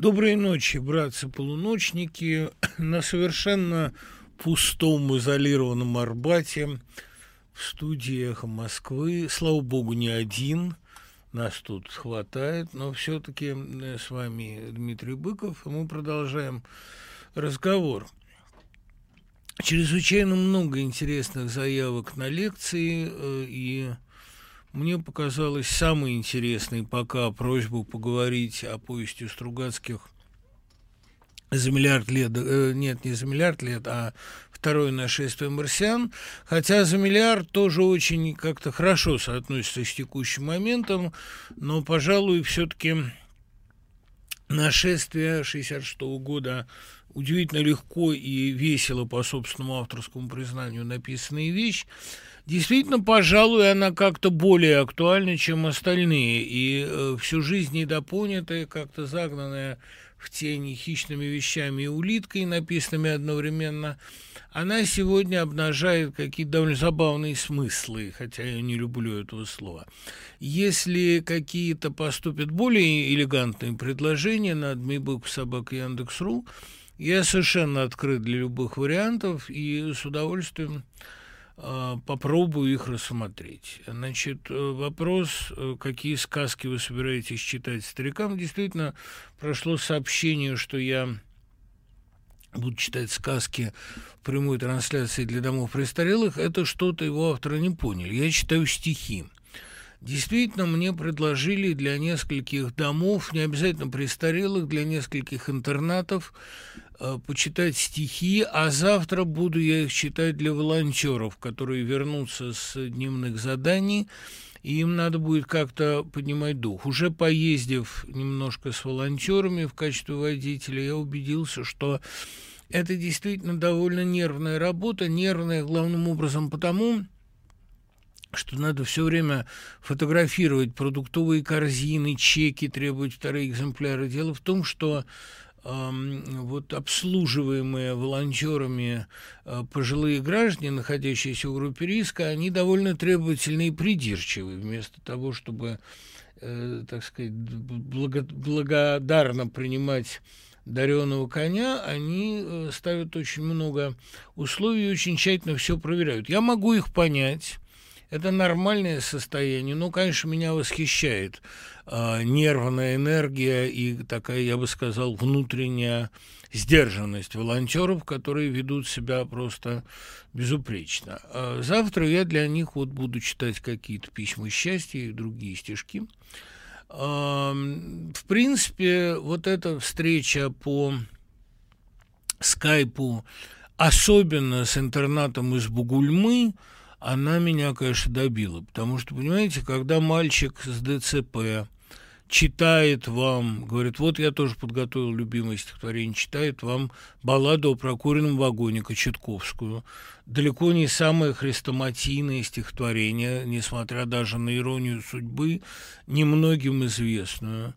Доброй ночи, братцы-полуночники. На совершенно пустом, изолированном Арбате в студии «Эхо Москвы». Слава богу, не один. Нас тут хватает. Но все-таки э, с вами Дмитрий Быков. И мы продолжаем разговор. Чрезвычайно много интересных заявок на лекции э, и мне показалось самой интересной пока просьбу поговорить о повести Стругацких за миллиард лет, э, нет, не за миллиард лет, а второе нашествие марсиан, хотя за миллиард тоже очень как-то хорошо соотносится с текущим моментом, но, пожалуй, все-таки нашествие 66 года удивительно легко и весело по собственному авторскому признанию написанная вещь, Действительно, пожалуй, она как-то более актуальна, чем остальные, и э, всю жизнь недопонятая, как-то загнанная в тени хищными вещами и улиткой, написанными одновременно, она сегодня обнажает какие-то довольно забавные смыслы, хотя я не люблю этого слова. Если какие-то поступят более элегантные предложения на Дмибук собака Яндекс.ру, я совершенно открыт для любых вариантов и с удовольствием попробую их рассмотреть. Значит, э, вопрос, э, какие сказки вы собираетесь читать старикам, действительно прошло сообщение, что я буду читать сказки в прямой трансляции для домов престарелых, это что-то его авторы не поняли. Я читаю стихи. Действительно, мне предложили для нескольких домов, не обязательно престарелых, для нескольких интернатов почитать стихи, а завтра буду я их читать для волонтеров, которые вернутся с дневных заданий, и им надо будет как-то поднимать дух. Уже поездив немножко с волонтерами в качестве водителя, я убедился, что это действительно довольно нервная работа, нервная главным образом потому, что надо все время фотографировать продуктовые корзины, чеки, требовать вторые экземпляры. Дело в том, что э, вот обслуживаемые волонтерами э, пожилые граждане, находящиеся в группе риска, они довольно требовательны и придирчивы. Вместо того, чтобы, э, так сказать, благо благодарно принимать дареного коня, они э, ставят очень много условий и очень тщательно все проверяют. Я могу их понять, это нормальное состояние. Ну, конечно, меня восхищает э, нервная энергия и такая, я бы сказал, внутренняя сдержанность волонтеров, которые ведут себя просто безупречно. А завтра я для них вот буду читать какие-то письма счастья и другие стишки. Э, в принципе, вот эта встреча по скайпу, особенно с интернатом из Бугульмы, она меня, конечно, добила. Потому что, понимаете, когда мальчик с ДЦП читает вам, говорит, вот я тоже подготовил любимое стихотворение, читает вам балладу о прокуренном вагоне Кочетковскую. Далеко не самое хрестоматийное стихотворение, несмотря даже на иронию судьбы, немногим известную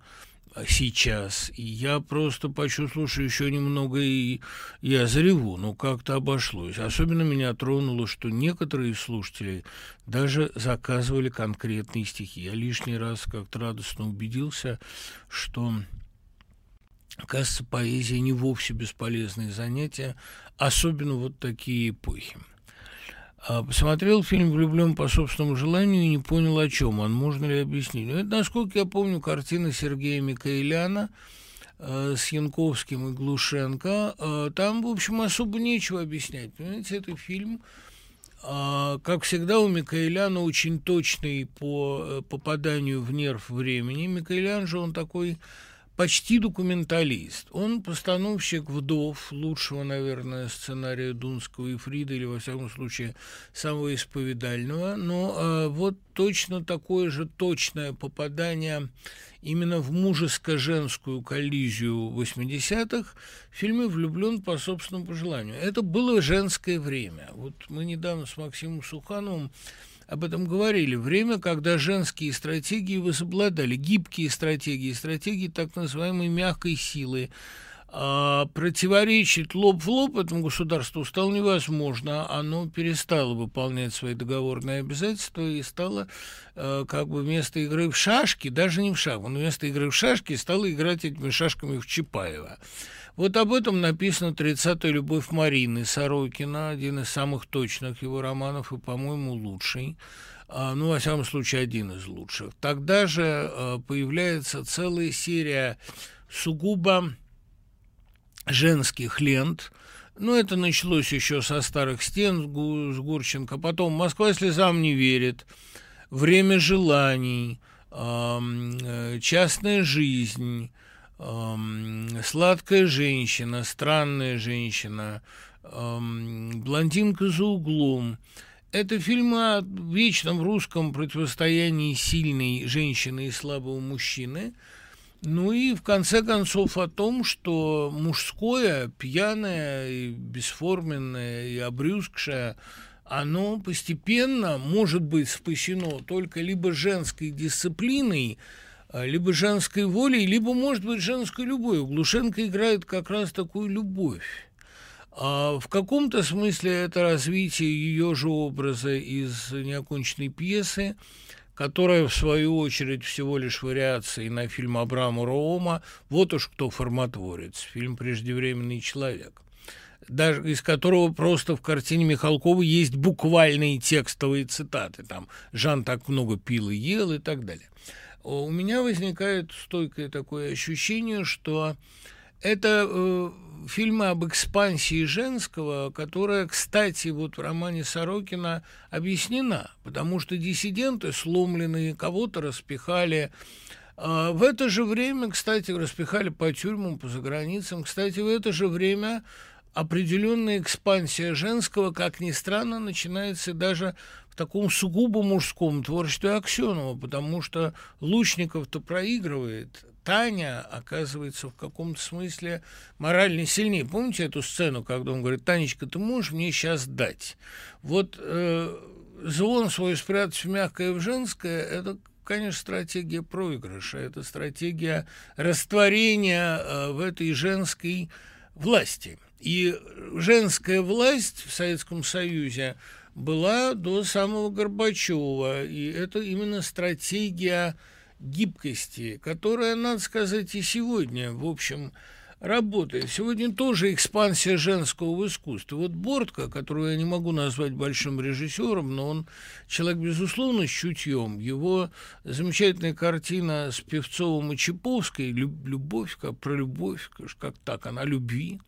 сейчас. И я просто почувствовал, что еще немного и я зареву, но как-то обошлось. Особенно меня тронуло, что некоторые слушатели даже заказывали конкретные стихи. Я лишний раз как-то радостно убедился, что Кажется, поэзия не вовсе бесполезное занятие, особенно вот такие эпохи. А, посмотрел фильм «Влюблен по собственному желанию» и не понял, о чем он. Можно ли объяснить? Ну, это, насколько я помню, картина Сергея Микаэляна э, с Янковским и Глушенко. Э, там, в общем, особо нечего объяснять. Понимаете, это фильм, э, как всегда, у Микаэляна очень точный по э, попаданию в нерв времени. Микаэлян же он такой почти документалист. Он постановщик «Вдов», лучшего, наверное, сценария Дунского и Фрида, или, во всяком случае, самого исповедального. Но э, вот точно такое же точное попадание именно в мужеско-женскую коллизию 80-х в фильме «Влюблен по собственному пожеланию». Это было женское время. Вот мы недавно с Максимом Сухановым об этом говорили. Время, когда женские стратегии возобладали, гибкие стратегии, стратегии так называемой мягкой силы, а, противоречить лоб в лоб этому государству стало невозможно. Оно перестало выполнять свои договорные обязательства и стало а, как бы вместо игры в шашки, даже не в шах, но вместо игры в шашки стало играть этими шашками в Чапаева. Вот об этом написано «30-я любовь Марины» Сорокина, один из самых точных его романов и, по-моему, лучший. А, ну, во всяком случае, один из лучших. Тогда же появляется целая серия сугубо женских лент. Ну, это началось еще со старых стен с Гурченко. Потом «Москва слезам не верит», «Время желаний», э, «Частная жизнь», «Сладкая женщина», «Странная женщина», «Блондинка за углом». Это фильмы о вечном русском противостоянии сильной женщины и слабого мужчины – ну и в конце концов о том, что мужское, пьяное, и бесформенное и обрюзгшее, оно постепенно может быть спасено только либо женской дисциплиной, либо женской волей, либо, может быть, женской любовью. Глушенко играет как раз такую любовь. А в каком-то смысле это развитие ее же образа из неоконченной пьесы – которая, в свою очередь, всего лишь вариация на фильм Абрама Роома «Вот уж кто форматворец», фильм «Преждевременный человек» даже из которого просто в картине Михалкова есть буквальные текстовые цитаты. Там «Жан так много пил и ел» и так далее. У меня возникает стойкое такое ощущение, что это э, фильмы об экспансии женского, которая, кстати, вот в романе Сорокина объяснена, потому что диссиденты сломленные, кого-то распихали. А в это же время, кстати, распихали по тюрьмам, по заграницам. Кстати, в это же время определенная экспансия женского, как ни странно, начинается даже в таком сугубо мужском творчестве Аксенова, потому что Лучников-то проигрывает, Таня оказывается в каком-то смысле морально сильнее. Помните эту сцену, когда он говорит, Танечка, ты можешь мне сейчас дать? Вот э, звон свой спрятать в мягкое в женское, это конечно, стратегия проигрыша, это стратегия растворения э, в этой женской власти. И женская власть в Советском Союзе была до самого Горбачева, и это именно стратегия гибкости, которая, надо сказать, и сегодня, в общем, работает. Сегодня тоже экспансия женского в искусстве. Вот Бортко, которого я не могу назвать большим режиссером, но он человек, безусловно, с чутьем. Его замечательная картина с Певцовым и Чаповской «Любовь», как про любовь, как так, она любви.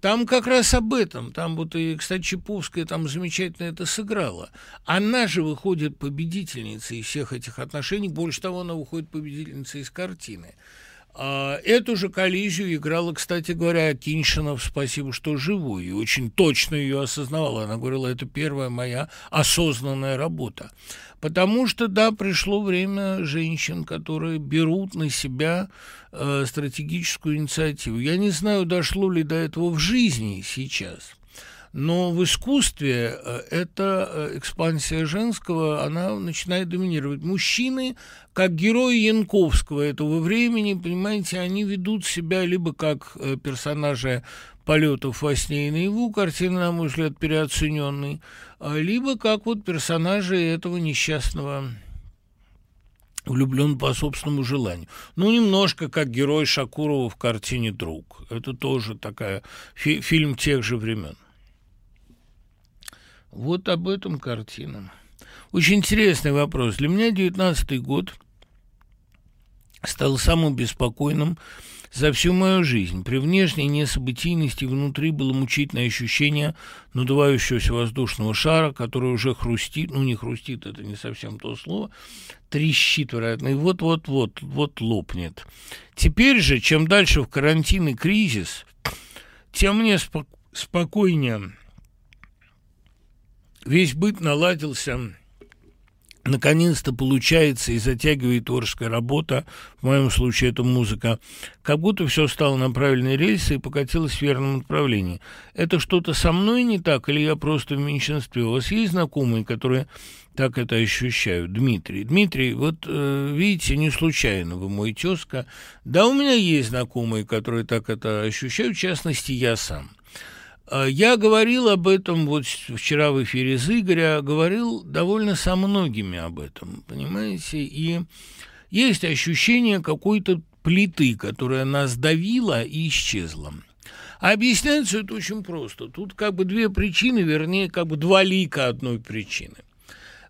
Там как раз об этом. Там вот и, кстати, Чаповская там замечательно это сыграла. Она же выходит победительницей из всех этих отношений. Больше того, она выходит победительницей из картины. А, эту же коллизию играла, кстати говоря, Киншинов «Спасибо, что живу», и очень точно ее осознавала. Она говорила, это первая моя осознанная работа. Потому что, да, пришло время женщин, которые берут на себя э, стратегическую инициативу. Я не знаю, дошло ли до этого в жизни сейчас. Но в искусстве э, эта э, экспансия женского, она начинает доминировать. Мужчины, как герои Янковского этого времени, понимаете, они ведут себя либо как э, персонажи полетов во сне и наяву, картина, на мой взгляд, переоцененный, а либо как вот персонажи этого несчастного влюблен по собственному желанию. Ну, немножко как герой Шакурова в картине «Друг». Это тоже такая фи- фильм тех же времен. Вот об этом картина. Очень интересный вопрос. Для меня девятнадцатый год стал самым беспокойным за всю мою жизнь. При внешней несобытийности внутри было мучительное ощущение надувающегося воздушного шара, который уже хрустит, ну не хрустит, это не совсем то слово, трещит, вероятно, и вот-вот-вот, вот лопнет. Теперь же, чем дальше в карантин и кризис, тем мне спок- спокойнее. Весь быт наладился наконец-то получается и затягивает творческая работа, в моем случае это музыка, как будто все стало на правильные рельсы и покатилось в верном направлении. Это что-то со мной не так, или я просто в меньшинстве? У вас есть знакомые, которые так это ощущают. Дмитрий. Дмитрий, вот э, видите, не случайно вы мой тезка. Да, у меня есть знакомые, которые так это ощущают, в частности, я сам. А, я говорил об этом вот вчера в эфире с Игоря, говорил довольно со многими об этом, понимаете, и есть ощущение какой-то плиты, которая нас давила и исчезла. А объясняется это очень просто. Тут как бы две причины, вернее, как бы два лика одной причины.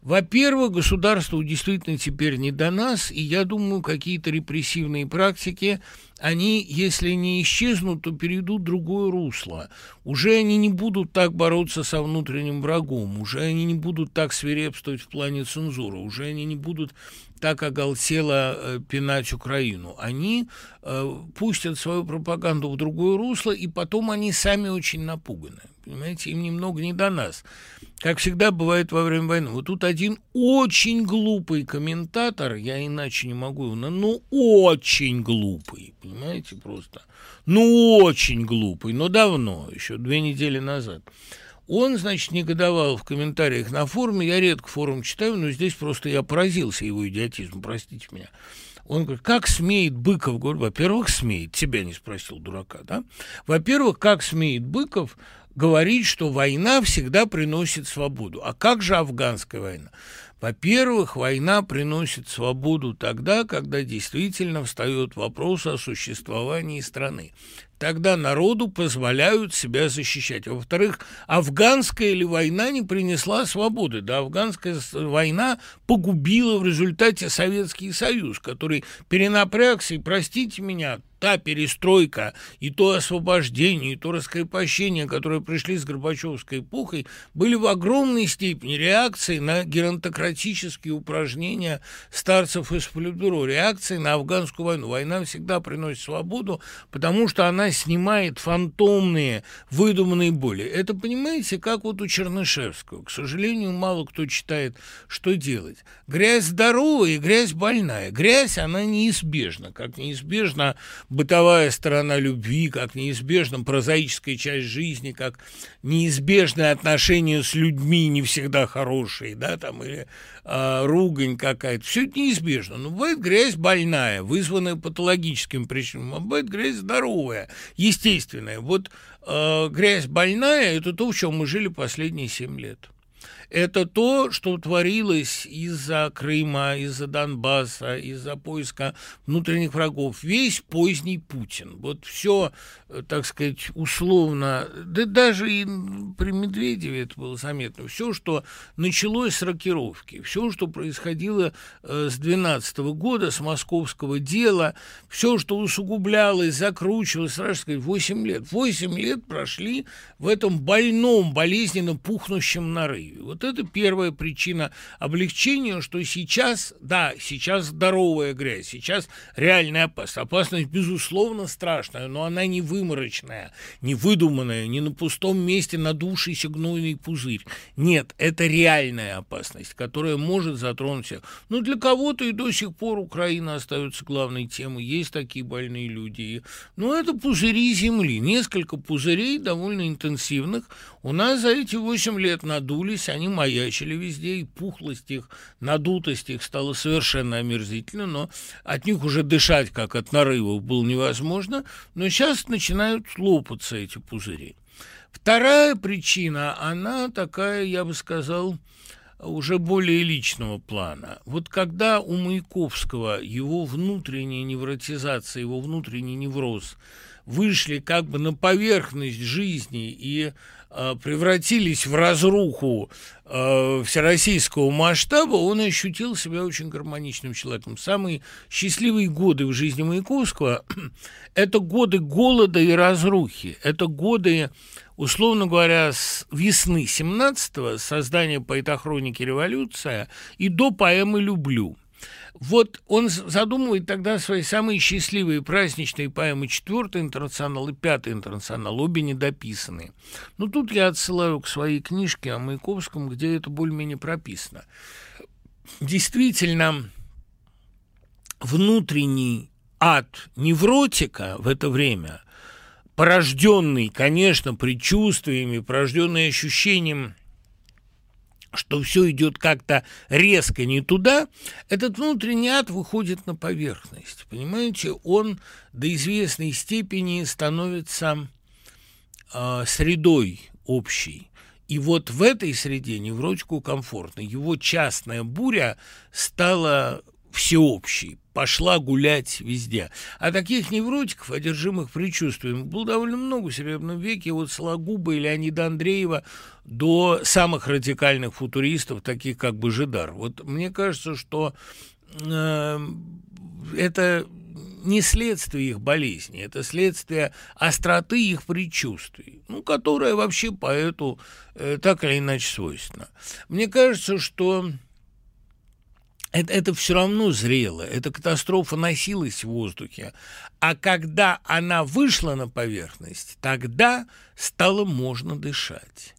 Во-первых, государству действительно теперь не до нас, и я думаю, какие-то репрессивные практики они, если не исчезнут, то перейдут в другое русло. Уже они не будут так бороться со внутренним врагом, уже они не будут так свирепствовать в плане цензуры, уже они не будут так оголтело э, пинать Украину. Они э, пустят свою пропаганду в другое русло, и потом они сами очень напуганы. Понимаете, им немного не до нас. Как всегда бывает во время войны. Вот тут один очень глупый комментатор, я иначе не могу его, ну очень глупый, понимаете, просто. Ну, очень глупый, но давно, еще две недели назад. Он, значит, негодовал в комментариях на форуме. Я редко форум читаю, но здесь просто я поразился его идиотизму, простите меня. Он говорит, как смеет Быков, говорю, во-первых, смеет, тебя не спросил, дурака, да? Во-первых, как смеет Быков говорить, что война всегда приносит свободу. А как же афганская война? Во-первых, война приносит свободу тогда, когда действительно встает вопрос о существовании страны. Тогда народу позволяют себя защищать. Во-вторых, афганская или война не принесла свободы. Да, афганская война погубила в результате Советский Союз, который перенапрягся, и, простите меня, та перестройка и то освобождение, и то раскрепощение, которые пришли с Горбачевской эпохой, были в огромной степени реакцией на геронтократические упражнения старцев из Политбюро, реакцией на афганскую войну. Война всегда приносит свободу, потому что она снимает фантомные, выдуманные боли. Это, понимаете, как вот у Чернышевского. К сожалению, мало кто читает, что делать. Грязь здоровая и грязь больная. Грязь, она неизбежна, как неизбежна бытовая сторона любви, как неизбежна прозаическая часть жизни, как неизбежное отношение с людьми не всегда хорошие, да, там, или э, ругань какая-то. Все это неизбежно. Но бывает грязь больная, вызванная патологическим причинам, а бывает грязь здоровая, естественная. Вот э, грязь больная – это то, в чем мы жили последние семь лет это то, что творилось из-за Крыма, из-за Донбасса, из-за поиска внутренних врагов. Весь поздний Путин. Вот все, э, так сказать, условно, да даже и при Медведеве это было заметно, все, что началось с рокировки, все, что происходило э, с 12 года, с московского дела, все, что усугублялось, закручивалось, сразу сказать, 8 лет. 8 лет прошли в этом больном, болезненно пухнущем нарыве. Вот вот это первая причина облегчения, что сейчас, да, сейчас здоровая грязь, сейчас реальная опасность. Опасность, безусловно, страшная, но она не выморочная, не выдуманная, не на пустом месте надувшийся гнойный пузырь. Нет, это реальная опасность, которая может затронуть всех. Но для кого-то и до сих пор Украина остается главной темой. Есть такие больные люди. Но это пузыри Земли. Несколько пузырей довольно интенсивных у нас за эти восемь лет надулись, они маячили везде, и пухлость их, надутость их стала совершенно омерзительна, но от них уже дышать, как от нарывов, было невозможно, но сейчас начинают лопаться эти пузыри. Вторая причина, она такая, я бы сказал, уже более личного плана. Вот когда у Маяковского его внутренняя невротизация, его внутренний невроз вышли как бы на поверхность жизни и превратились в разруху э, всероссийского масштаба, он ощутил себя очень гармоничным человеком. Самые счастливые годы в жизни Маяковского – это годы голода и разрухи, это годы, условно говоря, с весны 17-го, создания поэтохроники «Революция» и до поэмы «Люблю». Вот он задумывает тогда свои самые счастливые праздничные поэмы «Четвертый интернационал» и «Пятый интернационал», обе недописанные. Но ну, тут я отсылаю к своей книжке о Маяковском, где это более-менее прописано. действительно внутренний ад невротика в это время, порожденный, конечно, предчувствиями, порожденный ощущением что все идет как-то резко не туда, этот внутренний ад выходит на поверхность. Понимаете, он до известной степени становится э, средой общей. И вот в этой среде невротику комфортно. Его частная буря стала всеобщей, пошла гулять везде. А таких невротиков, одержимых предчувствием, было довольно много в Серебряном веке, от Сологуба и Леонида Андреева до самых радикальных футуристов, таких как Божидар. Вот мне кажется, что э, это не следствие их болезни, это следствие остроты их предчувствий, ну, которая вообще поэту э, так или иначе свойственна. Мне кажется, что это, это все равно зрело, эта катастрофа носилась в воздухе. А когда она вышла на поверхность, тогда стало можно дышать.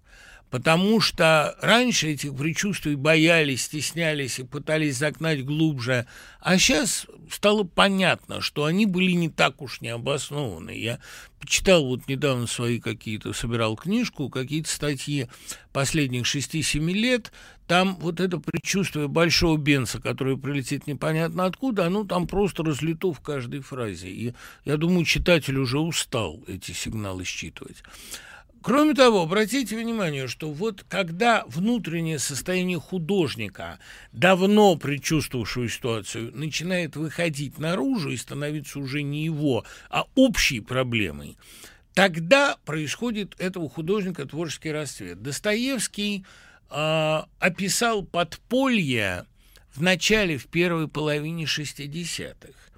Потому что раньше этих предчувствий боялись, стеснялись и пытались загнать глубже, а сейчас стало понятно, что они были не так уж необоснованы. Я почитал вот недавно свои какие-то, собирал книжку, какие-то статьи последних 6-7 лет, там вот это предчувствие большого бенса, который прилетит непонятно откуда, оно там просто разлито в каждой фразе. И я думаю, читатель уже устал эти сигналы считывать. Кроме того, обратите внимание, что вот когда внутреннее состояние художника, давно предчувствовавшего ситуацию, начинает выходить наружу и становиться уже не его, а общей проблемой, тогда происходит этого художника творческий расцвет. Достоевский э, описал подполье в начале, в первой половине 60-х.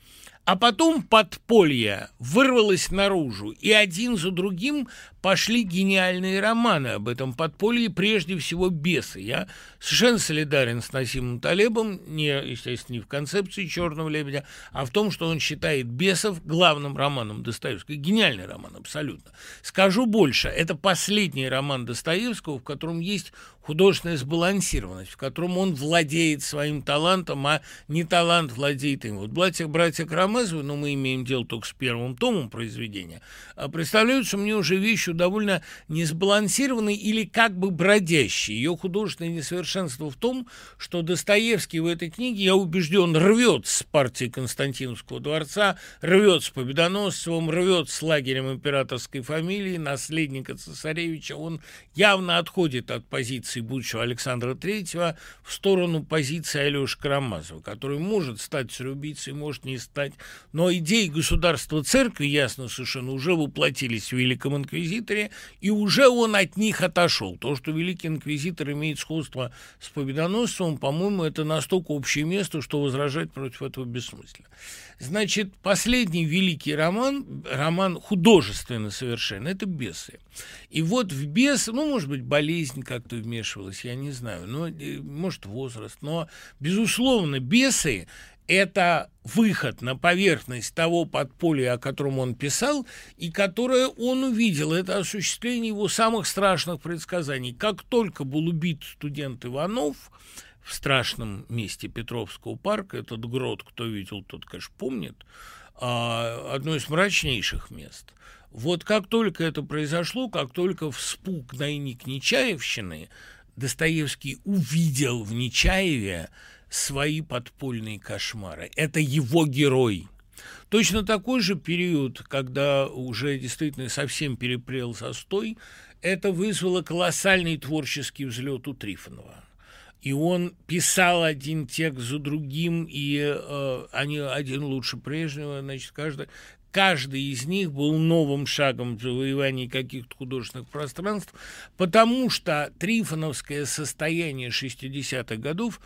А потом подполье вырвалось наружу, и один за другим пошли гениальные романы об этом подполье, прежде всего «Бесы». Я совершенно солидарен с Насимом Талебом, не, естественно, не в концепции «Черного лебедя», а в том, что он считает «Бесов» главным романом Достоевского. Гениальный роман, абсолютно. Скажу больше, это последний роман Достоевского, в котором есть художественная сбалансированность, в котором он владеет своим талантом, а не талант владеет им. Вот «Братья, братья Карамазовы», но мы имеем дело только с первым томом произведения, а представляются мне уже вещью довольно несбалансированной или как бы бродящей. Ее художественное несовершенство в том, что Достоевский в этой книге, я убежден, рвет с партии Константиновского дворца, рвет с Победоносцевым, рвет с лагерем императорской фамилии, наследника цесаревича. Он явно отходит от позиции позиции будущего Александра Третьего в сторону позиции Алеши Карамазова, который может стать цареубийцей, может не стать. Но идеи государства церкви, ясно совершенно, уже воплотились в Великом Инквизиторе, и уже он от них отошел. То, что Великий Инквизитор имеет сходство с Победоносцем, по-моему, это настолько общее место, что возражать против этого бессмысленно. Значит, последний великий роман, роман художественно совершенно, это «Бесы». И вот в «Бес», ну, может быть, болезнь как-то вмешивалась, я не знаю, но, э, может, возраст, но, безусловно, «Бесы» это выход на поверхность того подполья, о котором он писал, и которое он увидел. Это осуществление его самых страшных предсказаний. Как только был убит студент Иванов – в страшном месте Петровского парка, этот грот, кто видел, тот, конечно, помнит, а, одно из мрачнейших мест. Вот как только это произошло, как только вспук найник Нечаевщины, Достоевский увидел в Нечаеве свои подпольные кошмары. Это его герой. Точно такой же период, когда уже действительно совсем перепрел состой, это вызвало колоссальный творческий взлет у Трифонова и он писал один текст за другим, и э, они один лучше прежнего, значит, каждый, каждый из них был новым шагом в завоевании каких-то художественных пространств, потому что трифоновское состояние 60-х годов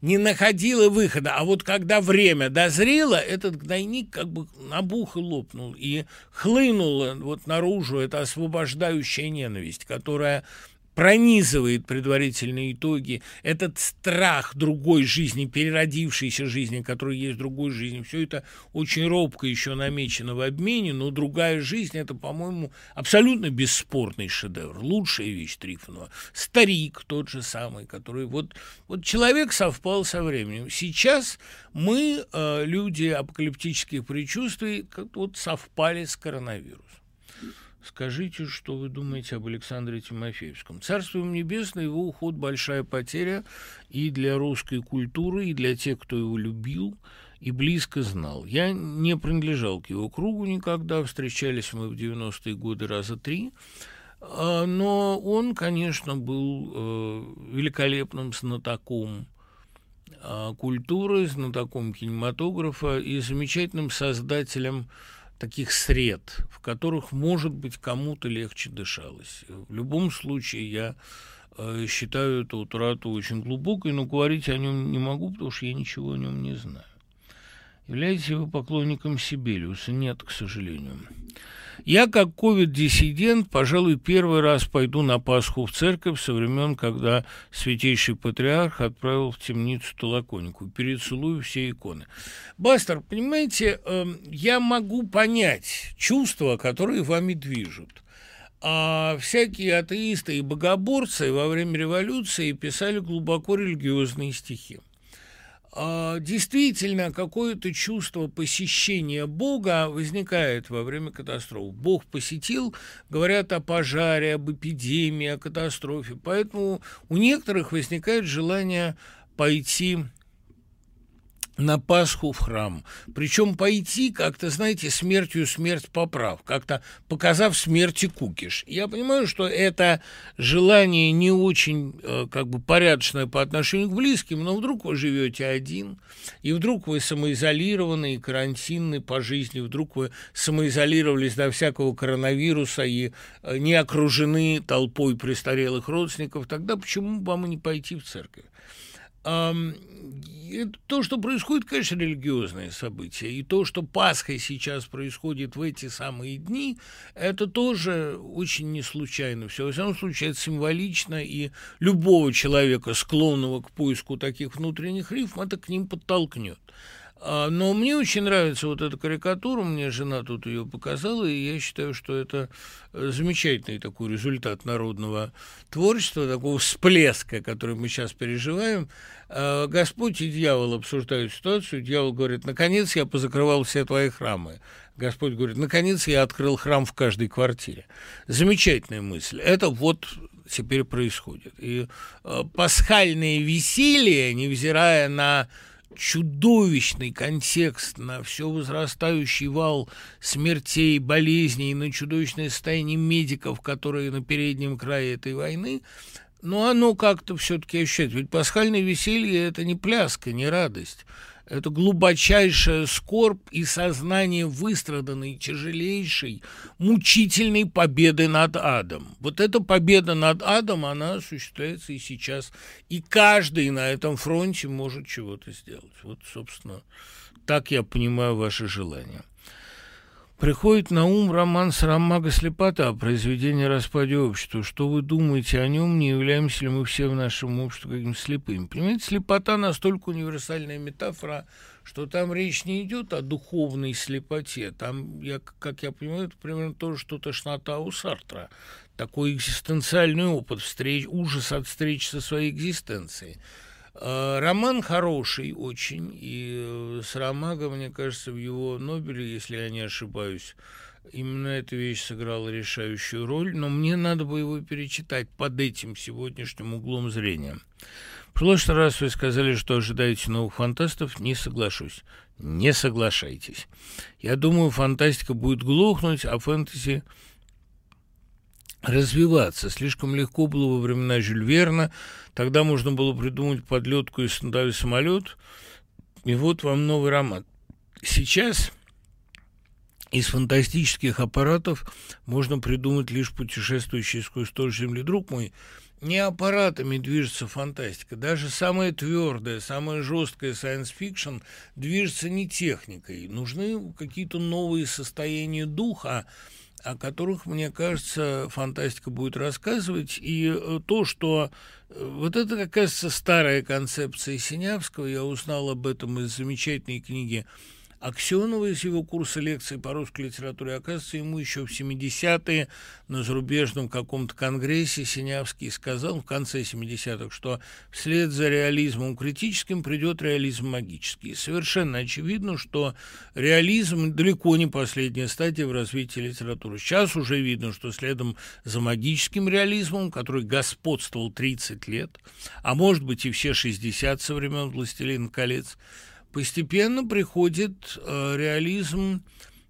не находило выхода. А вот когда время дозрело, этот гнойник как бы набух и лопнул, и хлынула вот наружу эта освобождающая ненависть, которая пронизывает предварительные итоги, этот страх другой жизни, переродившейся жизни, которая есть другой жизни, все это очень робко еще намечено в обмене, но другая жизнь – это, по-моему, абсолютно бесспорный шедевр, лучшая вещь Трифонова. Старик тот же самый, который вот, вот человек совпал со временем. Сейчас мы, э, люди апокалиптических предчувствий, как вот совпали с коронавирусом. Скажите, что вы думаете об Александре Тимофеевском. Царство ему небесное, его уход – большая потеря и для русской культуры, и для тех, кто его любил и близко знал. Я не принадлежал к его кругу никогда, встречались мы в 90-е годы раза три, а, но он, конечно, был э, великолепным знатоком а, культуры, знатоком кинематографа и замечательным создателем таких сред, в которых, может быть, кому-то легче дышалось. В любом случае, я э, считаю эту утрату очень глубокой, но говорить о нем не могу, потому что я ничего о нем не знаю. Являетесь вы поклонником Сибелиуса? Нет, к сожалению. Я, как ковид-диссидент, пожалуй, первый раз пойду на Пасху в церковь со времен, когда святейший патриарх отправил в темницу Толоконику. Перецелую все иконы. Бастер, понимаете, эм, я могу понять чувства, которые вами движут. А всякие атеисты и богоборцы во время революции писали глубоко религиозные стихи. А, действительно какое-то чувство посещения Бога возникает во время катастроф. Бог посетил, говорят о пожаре, об эпидемии, о катастрофе. Поэтому у некоторых возникает желание пойти на Пасху в храм. Причем пойти как-то, знаете, смертью смерть поправ, как-то показав смерти кукиш. Я понимаю, что это желание не очень э, как бы порядочное по отношению к близким, но вдруг вы живете один, и вдруг вы самоизолированы и карантинны по жизни, вдруг вы самоизолировались до всякого коронавируса и э, не окружены толпой престарелых родственников, тогда почему вам и не пойти в церковь? То, что происходит, конечно, религиозное событие, и то, что Пасха сейчас происходит в эти самые дни, это тоже очень не случайно. Все, во всяком случае, это символично, и любого человека, склонного к поиску таких внутренних рифм, это к ним подтолкнет. А, но мне очень нравится вот эта карикатура, мне жена тут ее показала, и я считаю, что это э, замечательный такой результат народного творчества, такого всплеска, который мы сейчас переживаем. А, Господь и дьявол обсуждают ситуацию, дьявол говорит, наконец я позакрывал все твои храмы. Господь говорит, наконец я открыл храм в каждой квартире. Замечательная мысль. Это вот теперь происходит. И э, пасхальное веселье, невзирая на чудовищный контекст, на все возрастающий вал смертей, болезней, на чудовищное состояние медиков, которые на переднем крае этой войны, но оно как-то все-таки ощущается. Ведь пасхальное веселье – это не пляска, не радость – это глубочайшая скорбь и сознание выстраданной, тяжелейшей, мучительной победы над адом. Вот эта победа над адом, она осуществляется и сейчас. И каждый на этом фронте может чего-то сделать. Вот, собственно, так я понимаю ваше желание. Приходит на ум роман «Сарамага слепота», произведение распаде общества. Что вы думаете о нем? Не являемся ли мы все в нашем обществе каким-то слепым? Понимаете, слепота настолько универсальная метафора, что там речь не идет о духовной слепоте. Там, я, как я понимаю, это примерно то же, что тошнота у Сартра. Такой экзистенциальный опыт, встреч, ужас от встречи со своей экзистенцией. Э, роман хороший очень, и с Ромаго, мне кажется, в его Нобеле, если я не ошибаюсь, именно эта вещь сыграла решающую роль, но мне надо бы его перечитать под этим сегодняшним углом зрения. В прошлый раз вы сказали, что ожидаете новых фантастов, не соглашусь. Не соглашайтесь. Я думаю, фантастика будет глохнуть, а фэнтези развиваться. Слишком легко было во времена Жюль Верна. Тогда можно было придумать подлетку и самолет. И вот вам новый роман. Сейчас из фантастических аппаратов можно придумать лишь путешествующий сквозь столь земли. Друг мой, не аппаратами движется фантастика. Даже самая твердая, самая жесткая science fiction движется не техникой. Нужны какие-то новые состояния духа, о которых, мне кажется, фантастика будет рассказывать. И э, то, что э, вот это, как кажется, старая концепция Синявского, я узнал об этом из замечательной книги Аксенова из его курса лекций по русской литературе, оказывается, ему еще в 70-е на зарубежном каком-то конгрессе Синявский сказал в конце 70-х, что вслед за реализмом критическим придет реализм магический. совершенно очевидно, что реализм далеко не последняя стадия в развитии литературы. Сейчас уже видно, что следом за магическим реализмом, который господствовал 30 лет, а может быть и все 60 со времен «Властелина колец», постепенно приходит э, реализм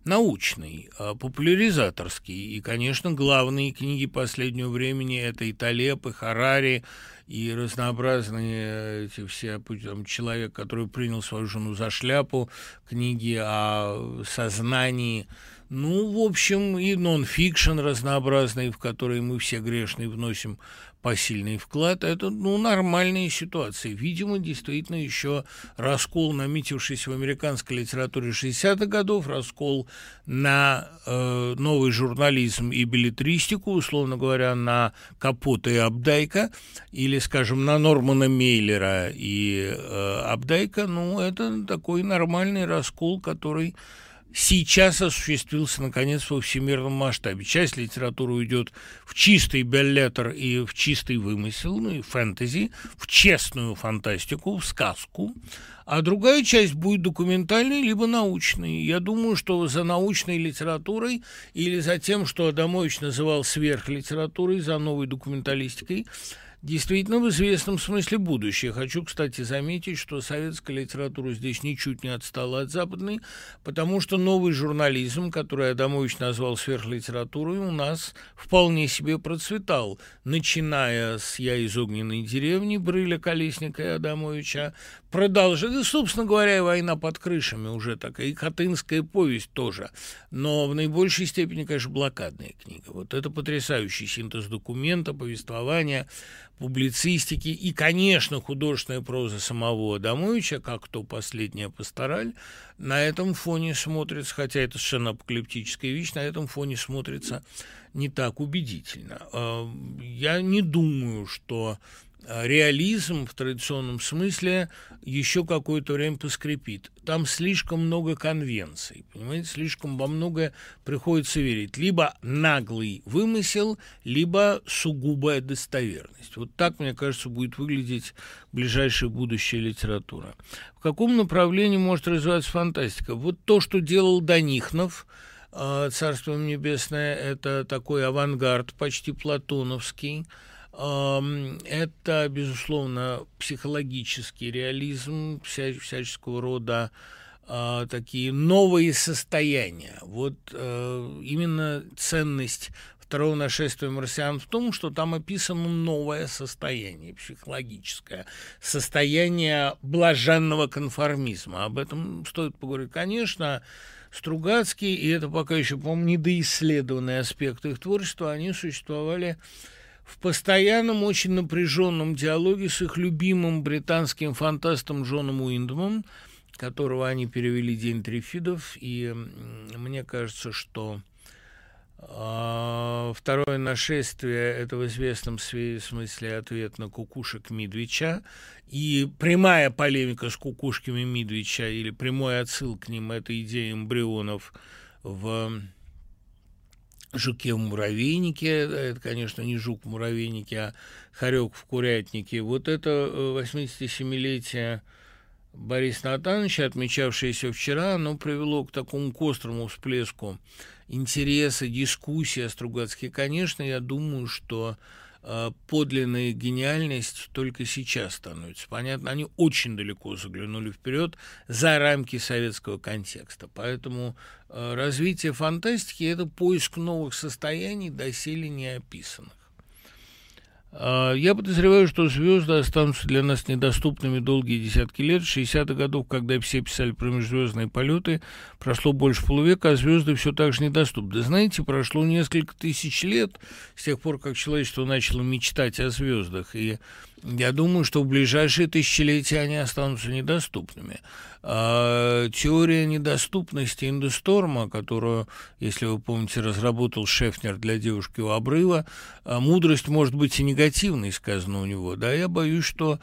научный, э, популяризаторский. И, конечно, главные книги последнего времени – это и Талеп, и Харари, и разнообразные эти все там, человек, который принял свою жену за шляпу, книги о сознании – ну, в общем, и нон-фикшн разнообразный, в который мы все грешные вносим посильный вклад, это, ну, нормальные ситуации. Видимо, действительно еще раскол, наметившийся в американской литературе 60-х годов, раскол на э, новый журнализм и билетристику, условно говоря, на Капота и Абдайка, или, скажем, на Нормана Мейлера и э, Абдайка, ну, это такой нормальный раскол, который сейчас осуществился, наконец, во всемирном масштабе. Часть литературы уйдет в чистый беллетер и в чистый вымысел, ну и фэнтези, в честную фантастику, в сказку, а другая часть будет документальной либо научной. Я думаю, что за научной литературой или за тем, что Адамович называл сверхлитературой, за новой документалистикой – действительно в известном смысле будущее. Хочу, кстати, заметить, что советская литература здесь ничуть не отстала от западной, потому что новый журнализм, который Адамович назвал сверхлитературой, у нас вполне себе процветал, начиная с «Я из огненной деревни» Брыля, Колесника и Адамовича, продолжая, да, собственно говоря, и «Война под крышами» уже такая, и «Хатынская повесть» тоже, но в наибольшей степени, конечно, блокадная книга. Вот это потрясающий синтез документа, повествования, публицистики и, конечно, художественная проза самого Адамовича, как то «Последняя пастораль», на этом фоне смотрится, хотя это совершенно апокалиптическая вещь, на этом фоне смотрится не так убедительно. Я не думаю, что реализм в традиционном смысле еще какое-то время поскрипит. Там слишком много конвенций, понимаете, слишком во многое приходится верить. Либо наглый вымысел, либо сугубая достоверность. Вот так, мне кажется, будет выглядеть ближайшая будущая литература. В каком направлении может развиваться фантастика? Вот то, что делал Данихнов, а, «Царство небесное», это такой авангард почти платоновский, это, безусловно, психологический реализм вся, всяческого рода э, такие новые состояния. Вот э, именно ценность второго нашествия марсиан в том, что там описано новое состояние психологическое, состояние блаженного конформизма. Об этом стоит поговорить. Конечно, Стругацкий, и это пока еще, по-моему, недоисследованные аспекты их творчества, они существовали в постоянном, очень напряженном диалоге с их любимым британским фантастом Джоном Уиндомом, которого они перевели «День трифидов», и мне кажется, что э, второе нашествие – это в известном смысле ответ на кукушек Мидвича, и прямая полемика с кукушками Мидвича или прямой отсыл к ним – это идея эмбрионов в жуке в муравейнике, это, конечно, не жук в муравейнике, а хорек в курятнике. Вот это 87-летие э, Бориса Натановича, отмечавшееся вчера, оно привело к такому острому всплеску интереса, дискуссии о Стругацке. Конечно, я думаю, что подлинная гениальность только сейчас становится. Понятно, они очень далеко заглянули вперед за рамки советского контекста. Поэтому Э, развитие фантастики – это поиск новых состояний, доселе не описанных. А, я подозреваю, что звезды останутся для нас недоступными долгие десятки лет. В 60-х годов, когда все писали про межзвездные полеты, прошло больше полувека, а звезды все так же недоступны. Знаете, прошло несколько тысяч лет с тех пор, как человечество начало мечтать о звездах. И я думаю, что в ближайшие тысячелетия они останутся недоступными. А, теория недоступности индусторма, которую, если вы помните, разработал Шефнер для девушки у обрыва, а, мудрость может быть и негативной, сказано у него. Да, я боюсь, что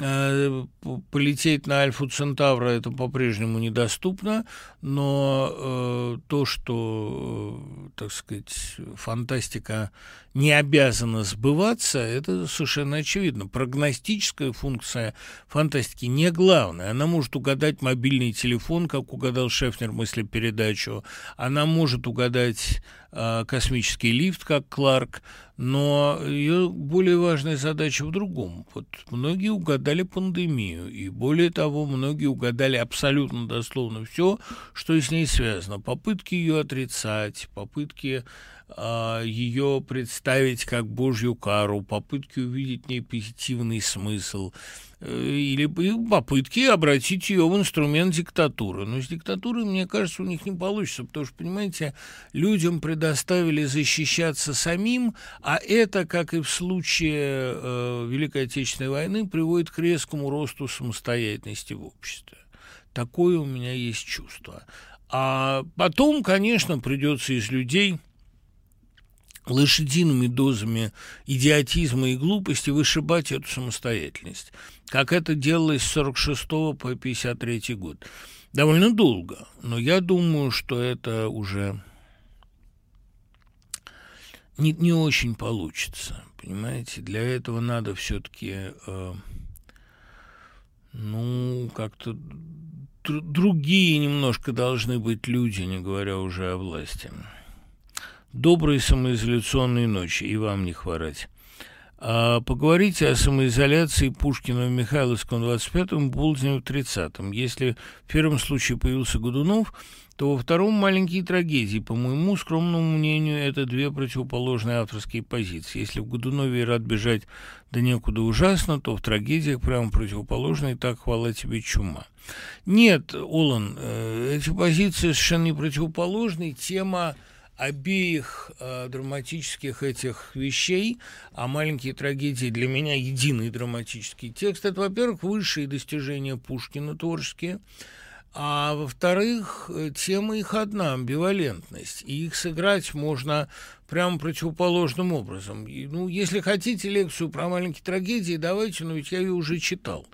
Э, полететь на Альфу Центавра это по-прежнему недоступно, но э, то, что, э, так сказать, фантастика не обязана сбываться, это совершенно очевидно. Прогностическая функция фантастики не главная. Она может угадать мобильный телефон, как угадал Шефнер мыслепередачу. Она может угадать э, космический лифт, как Кларк. Но ее более важная задача в другом. Вот многие угадали пандемию, и более того, многие угадали абсолютно дословно все, что с ней связано. Попытки ее отрицать, попытки а, ее представить как Божью кару, попытки увидеть в ней позитивный смысл э, или попытки обратить ее в инструмент диктатуры. Но с диктатурой, мне кажется, у них не получится, потому что, понимаете, людям предоставили защищаться самим, а это, как и в случае э, Великой Отечественной войны, приводит к резкому росту самостоятельности в обществе. Такое у меня есть чувство. А потом, конечно, придется из людей лошадиными дозами идиотизма и глупости вышибать эту самостоятельность, как это делалось с 46 по 53 год. Довольно долго, но я думаю, что это уже не, не очень получится, понимаете? Для этого надо все-таки, э, ну, как-то другие немножко должны быть люди, не говоря уже о власти. Доброй самоизоляционной ночи, и вам не хворать. А поговорите о самоизоляции Пушкина в Михайловском 25-м, Булдине в 30-м. Если в первом случае появился Годунов, то во втором маленькие трагедии. По моему скромному мнению, это две противоположные авторские позиции. Если в Годунове рад бежать да некуда ужасно, то в трагедиях прямо противоположные «Так хвала тебе чума». Нет, Олан, э, эти позиции совершенно не противоположные. Тема обеих э, драматических этих вещей, а маленькие трагедии для меня единый драматический текст, это, во-первых, высшие достижения Пушкина творческие, а во-вторых, тема их одна – амбивалентность. И их сыграть можно прямо противоположным образом. И, ну, если хотите лекцию про маленькие трагедии, давайте, но ведь я ее уже читал.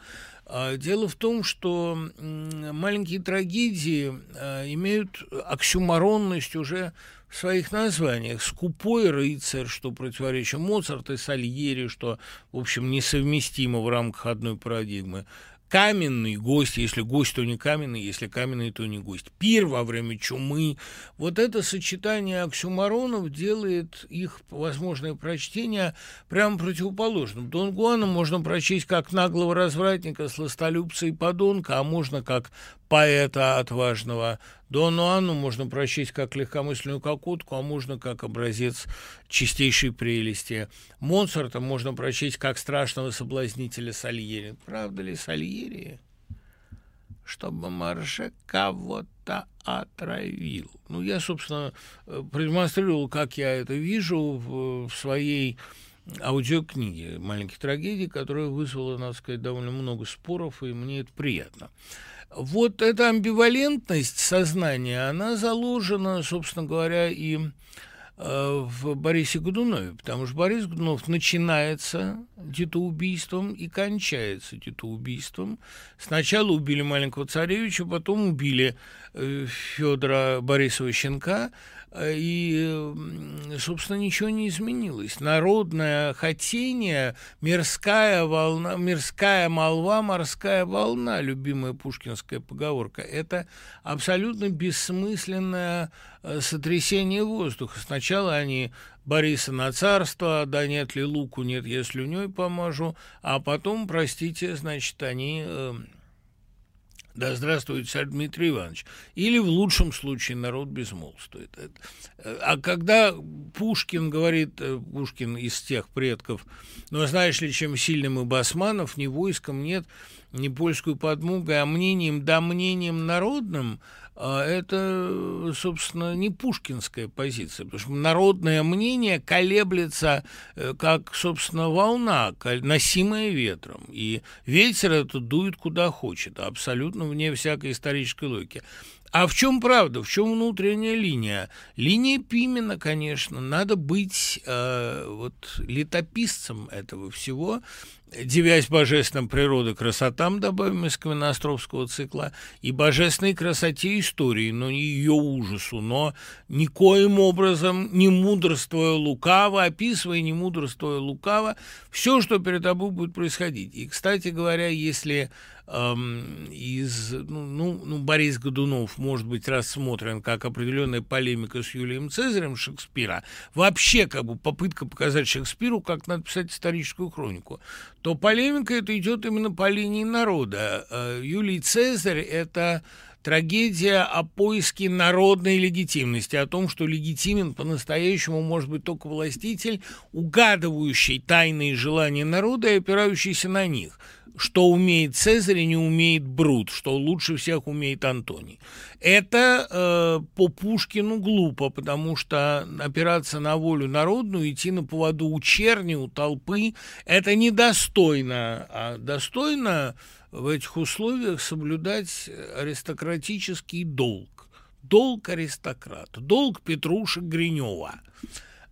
А, дело в том, что маленькие трагедии а, имеют оксюморонность уже своих названиях. «Скупой рыцарь», что противоречит Моцарт и Сальери, что, в общем, несовместимо в рамках одной парадигмы каменный гость, если гость, то не каменный, если каменный, то не гость. Пир во время чумы. Вот это сочетание оксюмаронов делает их возможное прочтение прямо противоположным. Дон Гуана можно прочесть как наглого развратника, сластолюбца и подонка, а можно как поэта отважного. Дону Анну можно прочесть как легкомысленную кокотку, а можно как образец чистейшей прелести. Моцарта можно прочесть как страшного соблазнителя Сальери. Правда ли Сальери? Чтобы Марше кого-то отравил. Ну, я, собственно, продемонстрировал, как я это вижу в, в своей аудиокниге «Маленьких трагедий», которая вызвала, надо сказать, довольно много споров, и мне это приятно. Вот эта амбивалентность сознания, она заложена, собственно говоря, и э, в Борисе Годунове, потому что Борис Годунов начинается детоубийством и кончается детоубийством. Сначала убили маленького царевича, потом убили э, Федора Борисова Щенка, и, собственно, ничего не изменилось. Народное хотение, мирская волна, мирская молва, морская волна, любимая пушкинская поговорка, это абсолютно бессмысленное э, сотрясение воздуха. Сначала они Бориса на царство, да нет ли луку, нет, я слюней поможу, а потом, простите, значит, они э, да здравствует царь Дмитрий Иванович. Или в лучшем случае народ безмолвствует. Э, а когда Пушкин говорит, э, Пушкин из тех предков, ну, знаешь ли, чем сильным и басманов, ни войском нет, ни польскую подмогой, а мнением, да мнением народным, а это, собственно, не пушкинская позиция, потому что народное мнение колеблется э, как, собственно, волна, носимая ветром. И ветер это дует куда хочет, абсолютно вне всякой исторической логики. А в чем правда? В чем внутренняя линия? Линия Пимена, конечно. Надо быть э, вот летописцем этого всего девясь божественным природы красотам, добавим из Каменноостровского цикла, и божественной красоте истории, но не ее ужасу, но никоим образом не мудрствуя лукаво, описывая не мудрствуя лукаво, все, что перед тобой будет происходить. И, кстати говоря, если из, ну, ну, ну, Борис Годунов может быть рассмотрен как определенная полемика с Юлием Цезарем Шекспира, вообще как бы попытка показать Шекспиру, как надо писать историческую хронику, то полемика это идет именно по линии народа. Э, Юлий Цезарь – это трагедия о поиске народной легитимности, о том, что легитимен по-настоящему может быть только властитель, угадывающий тайные желания народа и опирающийся на них – что умеет Цезарь и не умеет Брут, что лучше всех умеет Антоний. Это э, по Пушкину глупо, потому что опираться на волю народную, идти на поводу у черни, у толпы, это недостойно, а достойно в этих условиях соблюдать аристократический долг. Долг аристократа, долг Петруша Гринева –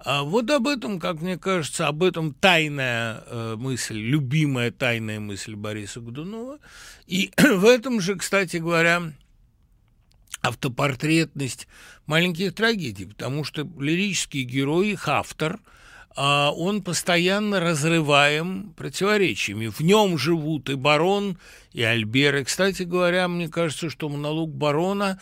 а вот об этом, как мне кажется, об этом тайная э, мысль, любимая тайная мысль Бориса Годунова. И в этом же, кстати говоря, автопортретность маленьких трагедий, потому что лирический герой, их автор, а он постоянно разрываем противоречиями. В нем живут и барон, и Альбер. И, кстати говоря, мне кажется, что монолог барона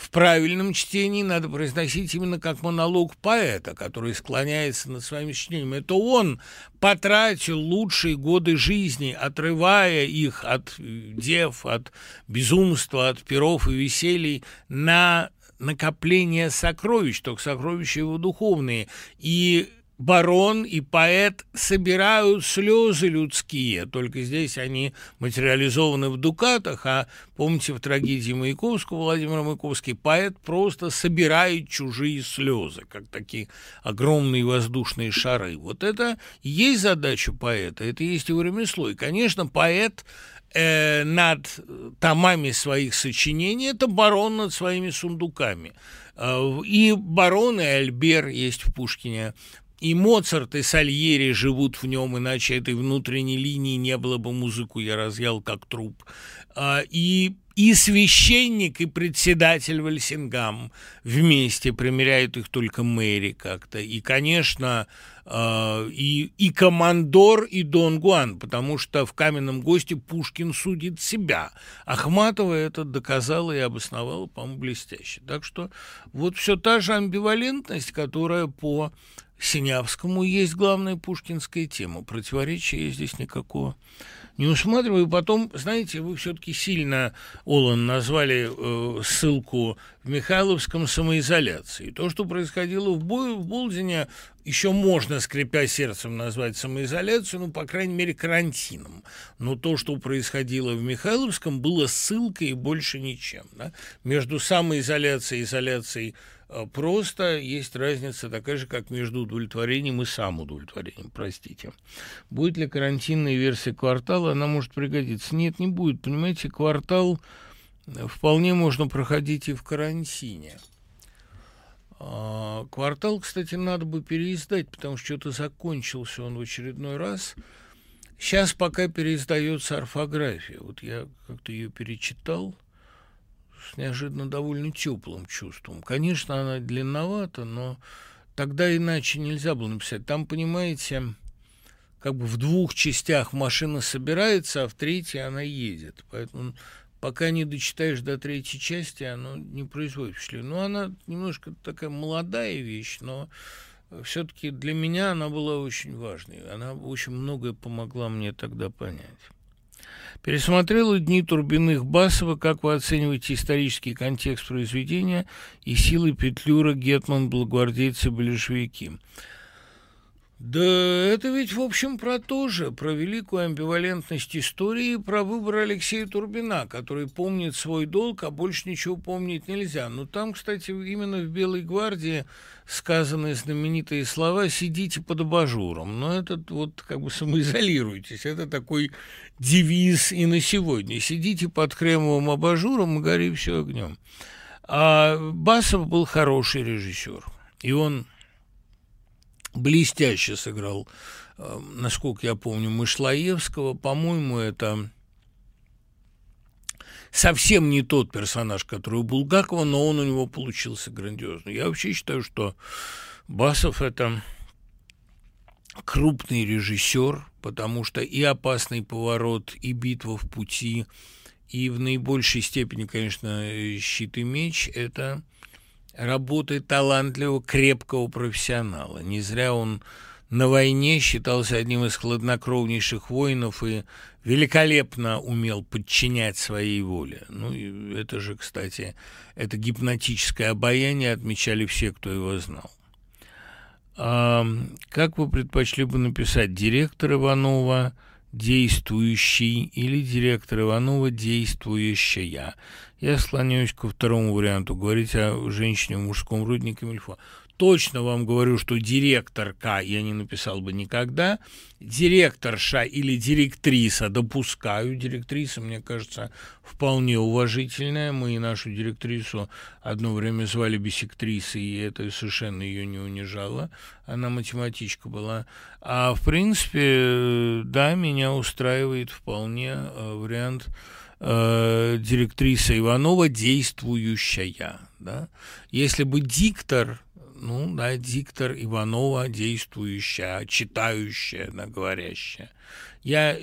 в правильном чтении надо произносить именно как монолог поэта, который склоняется над своими сочинениями. Это он потратил лучшие годы жизни, отрывая их от дев, от безумства, от перов и веселий на накопление сокровищ, только сокровища его духовные. И барон и поэт собирают слезы людские, только здесь они материализованы в дукатах, а помните в трагедии Маяковского Владимир Маяковский поэт просто собирает чужие слезы, как такие огромные воздушные шары. Вот это и есть задача поэта, это есть его ремесло. И, конечно, поэт э, над томами своих сочинений, это барон над своими сундуками. Э, и барон, и Альбер есть в Пушкине, и Моцарт, и Сальери живут в нем, иначе этой внутренней линии не было бы музыку, я разъял как труп. А, и и священник, и председатель Вальсингам вместе примеряют их только Мэри как-то. И, конечно, и, и командор, и Дон Гуан, потому что в «Каменном госте» Пушкин судит себя. Ахматова это доказала и обосновала, по-моему, блестяще. Так что вот все та же амбивалентность, которая по Синявскому есть главная пушкинская тема. Противоречия здесь никакого не усматриваю. Потом, знаете, вы все-таки сильно, Олан, назвали э, ссылку в Михайловском самоизоляции. То, что происходило в, бою, в Болдине, еще можно, скрипя сердцем, назвать самоизоляцию, ну, по крайней мере, карантином. Но то, что происходило в Михайловском, было ссылкой и больше ничем. Да? Между самоизоляцией и изоляцией просто есть разница такая же, как между удовлетворением и самоудовлетворением, простите. Будет ли карантинная версия квартала, она может пригодиться? Нет, не будет. Понимаете, квартал вполне можно проходить и в карантине. А, квартал, кстати, надо бы переиздать, потому что что-то закончился он в очередной раз. Сейчас пока переиздается орфография. Вот я как-то ее перечитал – с неожиданно довольно теплым чувством. Конечно, она длинновата, но тогда иначе нельзя было написать. Там, понимаете, как бы в двух частях машина собирается, а в третьей она едет. Поэтому пока не дочитаешь до третьей части, оно не производит впечатление. Ну, она немножко такая молодая вещь, но все-таки для меня она была очень важной. Она очень многое помогла мне тогда понять. Пересмотрела «Дни Турбиных Басова». Как вы оцениваете исторический контекст произведения и силы Петлюра, Гетман, Благогвардейцы, Большевики? Да это ведь, в общем, про то же, про великую амбивалентность истории, про выбор Алексея Турбина, который помнит свой долг, а больше ничего помнить нельзя. Но там, кстати, именно в «Белой гвардии» сказаны знаменитые слова «сидите под абажуром». Но этот вот как бы самоизолируйтесь. Это такой девиз и на сегодня. Сидите под кремовым абажуром и гори все огнем. А Басов был хороший режиссер. И он блестяще сыграл, э, насколько я помню, Мышлаевского. По-моему, это совсем не тот персонаж, который у Булгакова, но он у него получился грандиозный. Я вообще считаю, что Басов – это крупный режиссер, потому что и «Опасный поворот», и «Битва в пути», и в наибольшей степени, конечно, «Щит и меч» – это работы талантливого, крепкого профессионала. Не зря он на войне считался одним из хладнокровнейших воинов и великолепно умел подчинять своей воле. Ну, и это же, кстати, это гипнотическое обаяние отмечали все, кто его знал. А, как вы предпочли бы написать директор Иванова – действующий или директор Иванова действующая. Я склоняюсь ко второму варианту, говорить о женщине в мужском роде Камильфо точно вам говорю, что директорка я не написал бы никогда. Директорша или директриса допускаю. Директриса, мне кажется, вполне уважительная. Мы и нашу директрису одно время звали бисектрисой, и это совершенно ее не унижало. Она математичка была. А в принципе, да, меня устраивает вполне э, вариант э, директриса Иванова действующая. Да? Если бы диктор ну, да, диктор Иванова действующая, читающая, да, говорящая. Я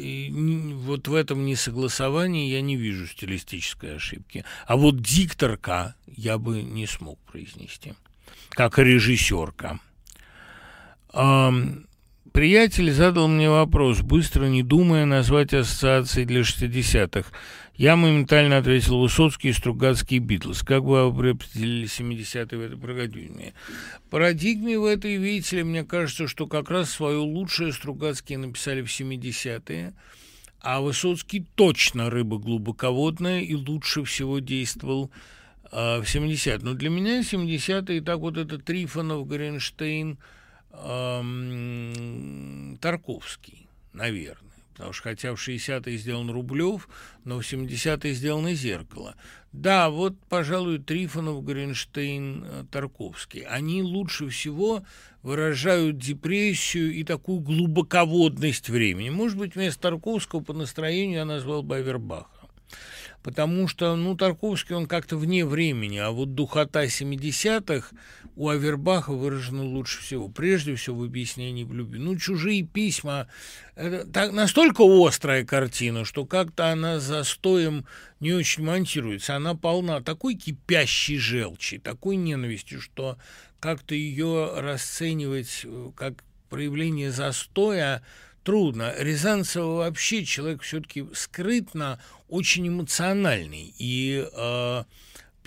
вот в этом несогласовании я не вижу стилистической ошибки. А вот дикторка я бы не смог произнести, как режиссерка. Приятель задал мне вопрос, быстро не думая назвать ассоциации для 60-х. Я моментально ответил Высоцкий и Стругацкий Битлз. Как бы вы определили 70-е в этой парадигме? Парадигме в этой, видите ли, мне кажется, что как раз свое лучшее Стругацкие написали в 70-е, а Высоцкий точно рыба глубоководная и лучше всего действовал э, в 70-е. Но для меня 70-е, так вот это Трифонов, Горенштейн, Тарковский, наверное. Потому что хотя в 60-е сделан Рублев, но в 70-е сделано «Зеркало». Да, вот, пожалуй, Трифонов, Гринштейн, э, Тарковский. Они лучше всего выражают депрессию и такую глубоководность времени. Может быть, вместо Тарковского по настроению я назвал бы Авербаха потому что, ну, Тарковский, он как-то вне времени, а вот духота 70-х у Авербаха выражена лучше всего. Прежде всего в объяснении в любви. Ну, «Чужие письма» — это так, настолько острая картина, что как-то она за стоем не очень монтируется. Она полна такой кипящей желчи, такой ненависти, что как-то ее расценивать э, как проявление застоя – трудно. Рязанцева вообще человек все-таки скрытно очень эмоциональный. И э,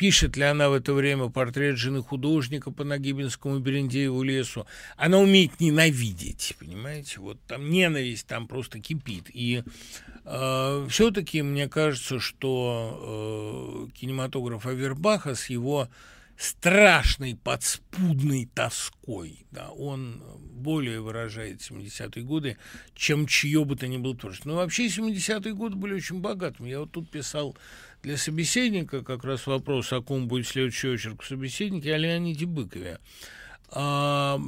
пишет ли она в это время портрет жены художника по Нагибинскому Берендееву лесу, она умеет ненавидеть, понимаете? Вот там ненависть там просто кипит. И э, все-таки мне кажется, что э, кинематограф Авербаха с его страшной подспудной тоской. Да, он более выражает 70-е годы, чем чье бы то ни было творчество. Но вообще 70-е годы были очень богатыми. Я вот тут писал для собеседника как раз вопрос, о ком будет следующий очерк в собеседнике, о Леониде Быкове. А,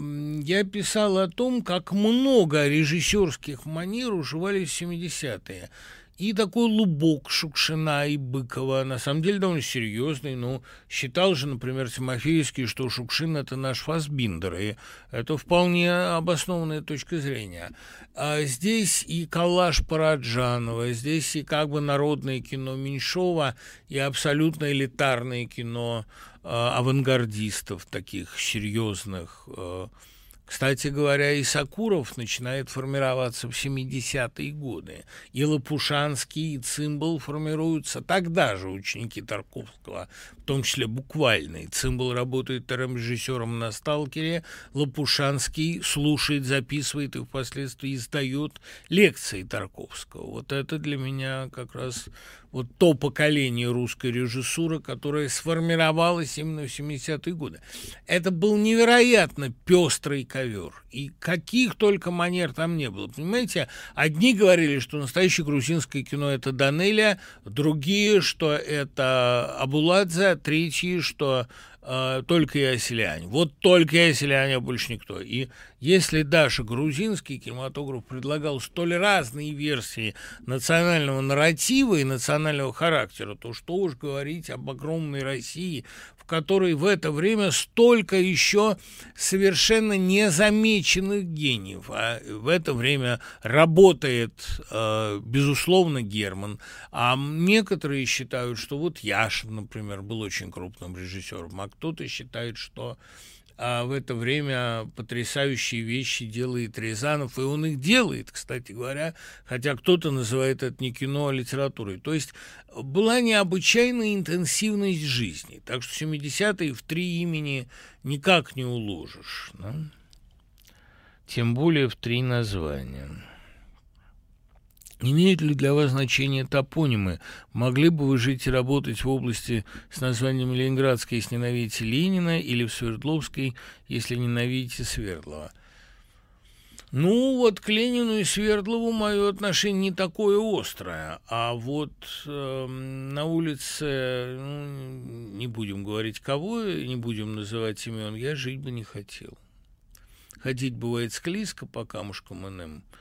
я писал о том, как много режиссерских манер уживались в 70-е. И такой лубок Шукшина и Быкова, на самом деле довольно серьезный, но считал же, например, Тимофеевский, что Шукшин – это наш Фасбиндер, и это вполне обоснованная точка зрения. А здесь и коллаж Параджанова, здесь и как бы народное кино Меньшова, и абсолютно элитарное кино э, авангардистов, таких серьезных, э, Кстати говоря, и Сакуров начинает формироваться в 70-е годы. И Лопушанский, и Цимбал формируются тогда же ученики Тарковского, в том числе буквальный. Цимбал работает режиссером на «Сталкере», Лопушанский слушает, записывает и впоследствии издает лекции Тарковского. Вот это для меня как раз вот то поколение русской режиссуры, которое сформировалось именно в 70-е годы. Это был невероятно пестрый ковер. И каких только манер там не было. Понимаете, одни говорили, что настоящее грузинское кино – это Данелия, другие, что это Абуладзе, третьи, что э, только Яселянь. Вот только Яселянь, а больше никто. И если даже грузинский кинематограф предлагал столь разные версии национального нарратива и национального характера, то что уж говорить об огромной России, в которой в это время столько еще совершенно незамеченных гениев. А в это время работает, э, безусловно, Герман. А некоторые считают, что вот Яшин, например, был очень крупным режиссером, а кто-то считает, что а в это время потрясающие вещи делает Рязанов, и он их делает, кстати говоря, хотя кто-то называет это не кино, а литературой. То есть была необычайная интенсивность жизни, так что 70-е в три имени никак не уложишь. Да? Тем более в три названия. Имеют ли для вас значение топонимы? Могли бы вы жить и работать в области с названием Ленинградской, если ненавидите Ленина, или в Свердловской, если ненавидите Свердлова? Ну, вот к Ленину и Свердлову мое отношение не такое острое, а вот э, на улице, ну, не будем говорить кого, не будем называть имен, я жить бы не хотел. Ходить бывает склизко по камушкам иным –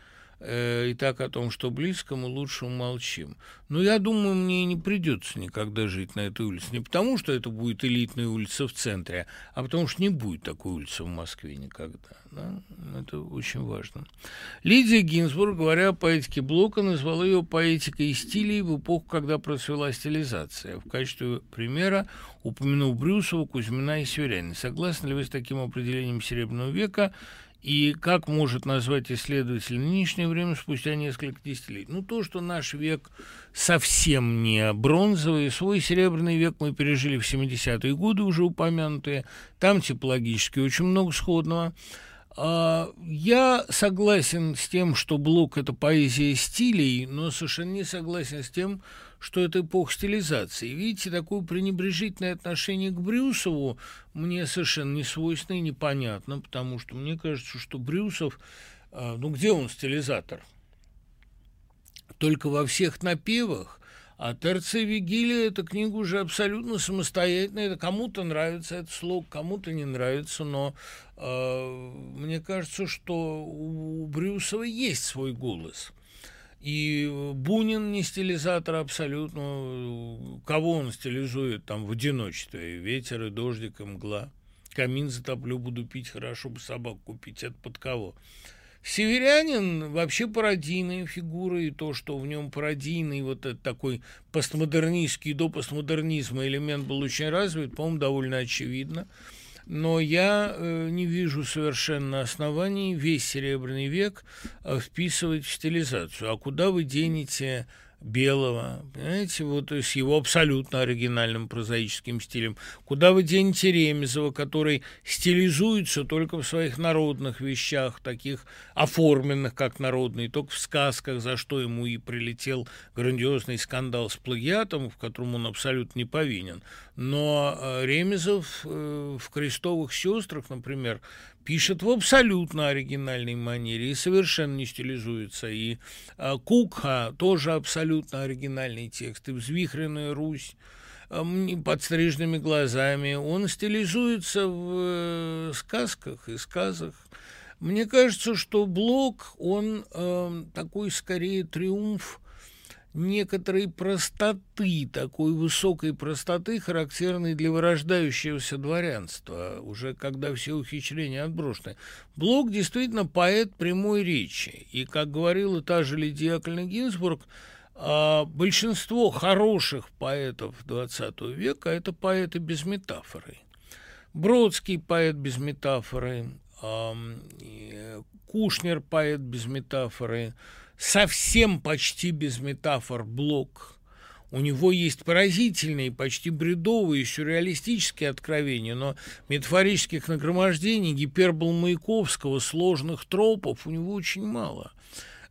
и так о том, что близко, мы лучше умолчим. Но я думаю, мне не придется никогда жить на этой улице. Не потому, что это будет элитная улица в центре, а потому что не будет такой улицы в Москве никогда. Да? Это очень важно. Лидия Гинзбург, говоря о поэтике Блока, назвала ее поэтикой стилей в эпоху, когда процвела стилизация. В качестве примера упомянул Брюсова, Кузьмина и Северянина. Согласны ли вы с таким определением Серебряного века? И как может назвать исследователь нынешнее время спустя несколько десятилетий? Ну, то, что наш век совсем не бронзовый. Свой серебряный век мы пережили в 70-е годы, уже упомянутые. Там типологически очень много сходного. А, я согласен с тем, что Блок – это поэзия стилей, но совершенно не согласен с тем, что это эпоха стилизации. Видите, такое пренебрежительное отношение к Брюсову мне совершенно не свойственно и непонятно, потому что мне кажется, что Брюсов, а, ну где он стилизатор? Только во всех напевах, а Терция Вигилия – это книга уже абсолютно самостоятельная. Это кому-то нравится этот слог, кому-то не нравится, но э, мне кажется, что у Брюсова есть свой голос – и Бунин не стилизатор абсолютно. Кого он стилизует там в одиночестве? Ветер и дождик, и мгла. Камин затоплю, буду пить, хорошо бы собак купить. Это под кого? Северянин вообще пародийная фигура, и то, что в нем пародийный вот этот такой постмодернистский до постмодернизма элемент был очень развит, по-моему, довольно очевидно но я э, не вижу совершенно оснований весь Серебряный век э, вписывать в стилизацию. А куда вы денете Белого, понимаете, вот с его абсолютно оригинальным прозаическим стилем. Куда вы денете Ремезова, который стилизуется только в своих народных вещах, таких оформленных как народные, только в сказках, за что ему и прилетел грандиозный скандал с плагиатом, в котором он абсолютно не повинен. Но э, Ремезов э, в «Крестовых сестрах», например, пишет в абсолютно оригинальной манере и совершенно не стилизуется. И э, Кукха тоже абсолютно оригинальный текст. И «Взвихренная Русь» э, подстриженными глазами. Он стилизуется в э, сказках и сказах. Мне кажется, что Блок, он э, такой скорее триумф некоторой простоты, такой высокой простоты, характерной для вырождающегося дворянства, уже когда все ухищрения отброшены. Блок действительно поэт прямой речи, и, как говорила та же Лидия Яковлевна Гинзбург, а, большинство хороших поэтов XX века – это поэты без метафоры. Бродский – поэт без метафоры, Кушнер, поэт без метафоры, совсем почти без метафор Блок. У него есть поразительные, почти бредовые, сюрреалистические откровения, но метафорических нагромождений, гипербол Маяковского, сложных тропов у него очень мало –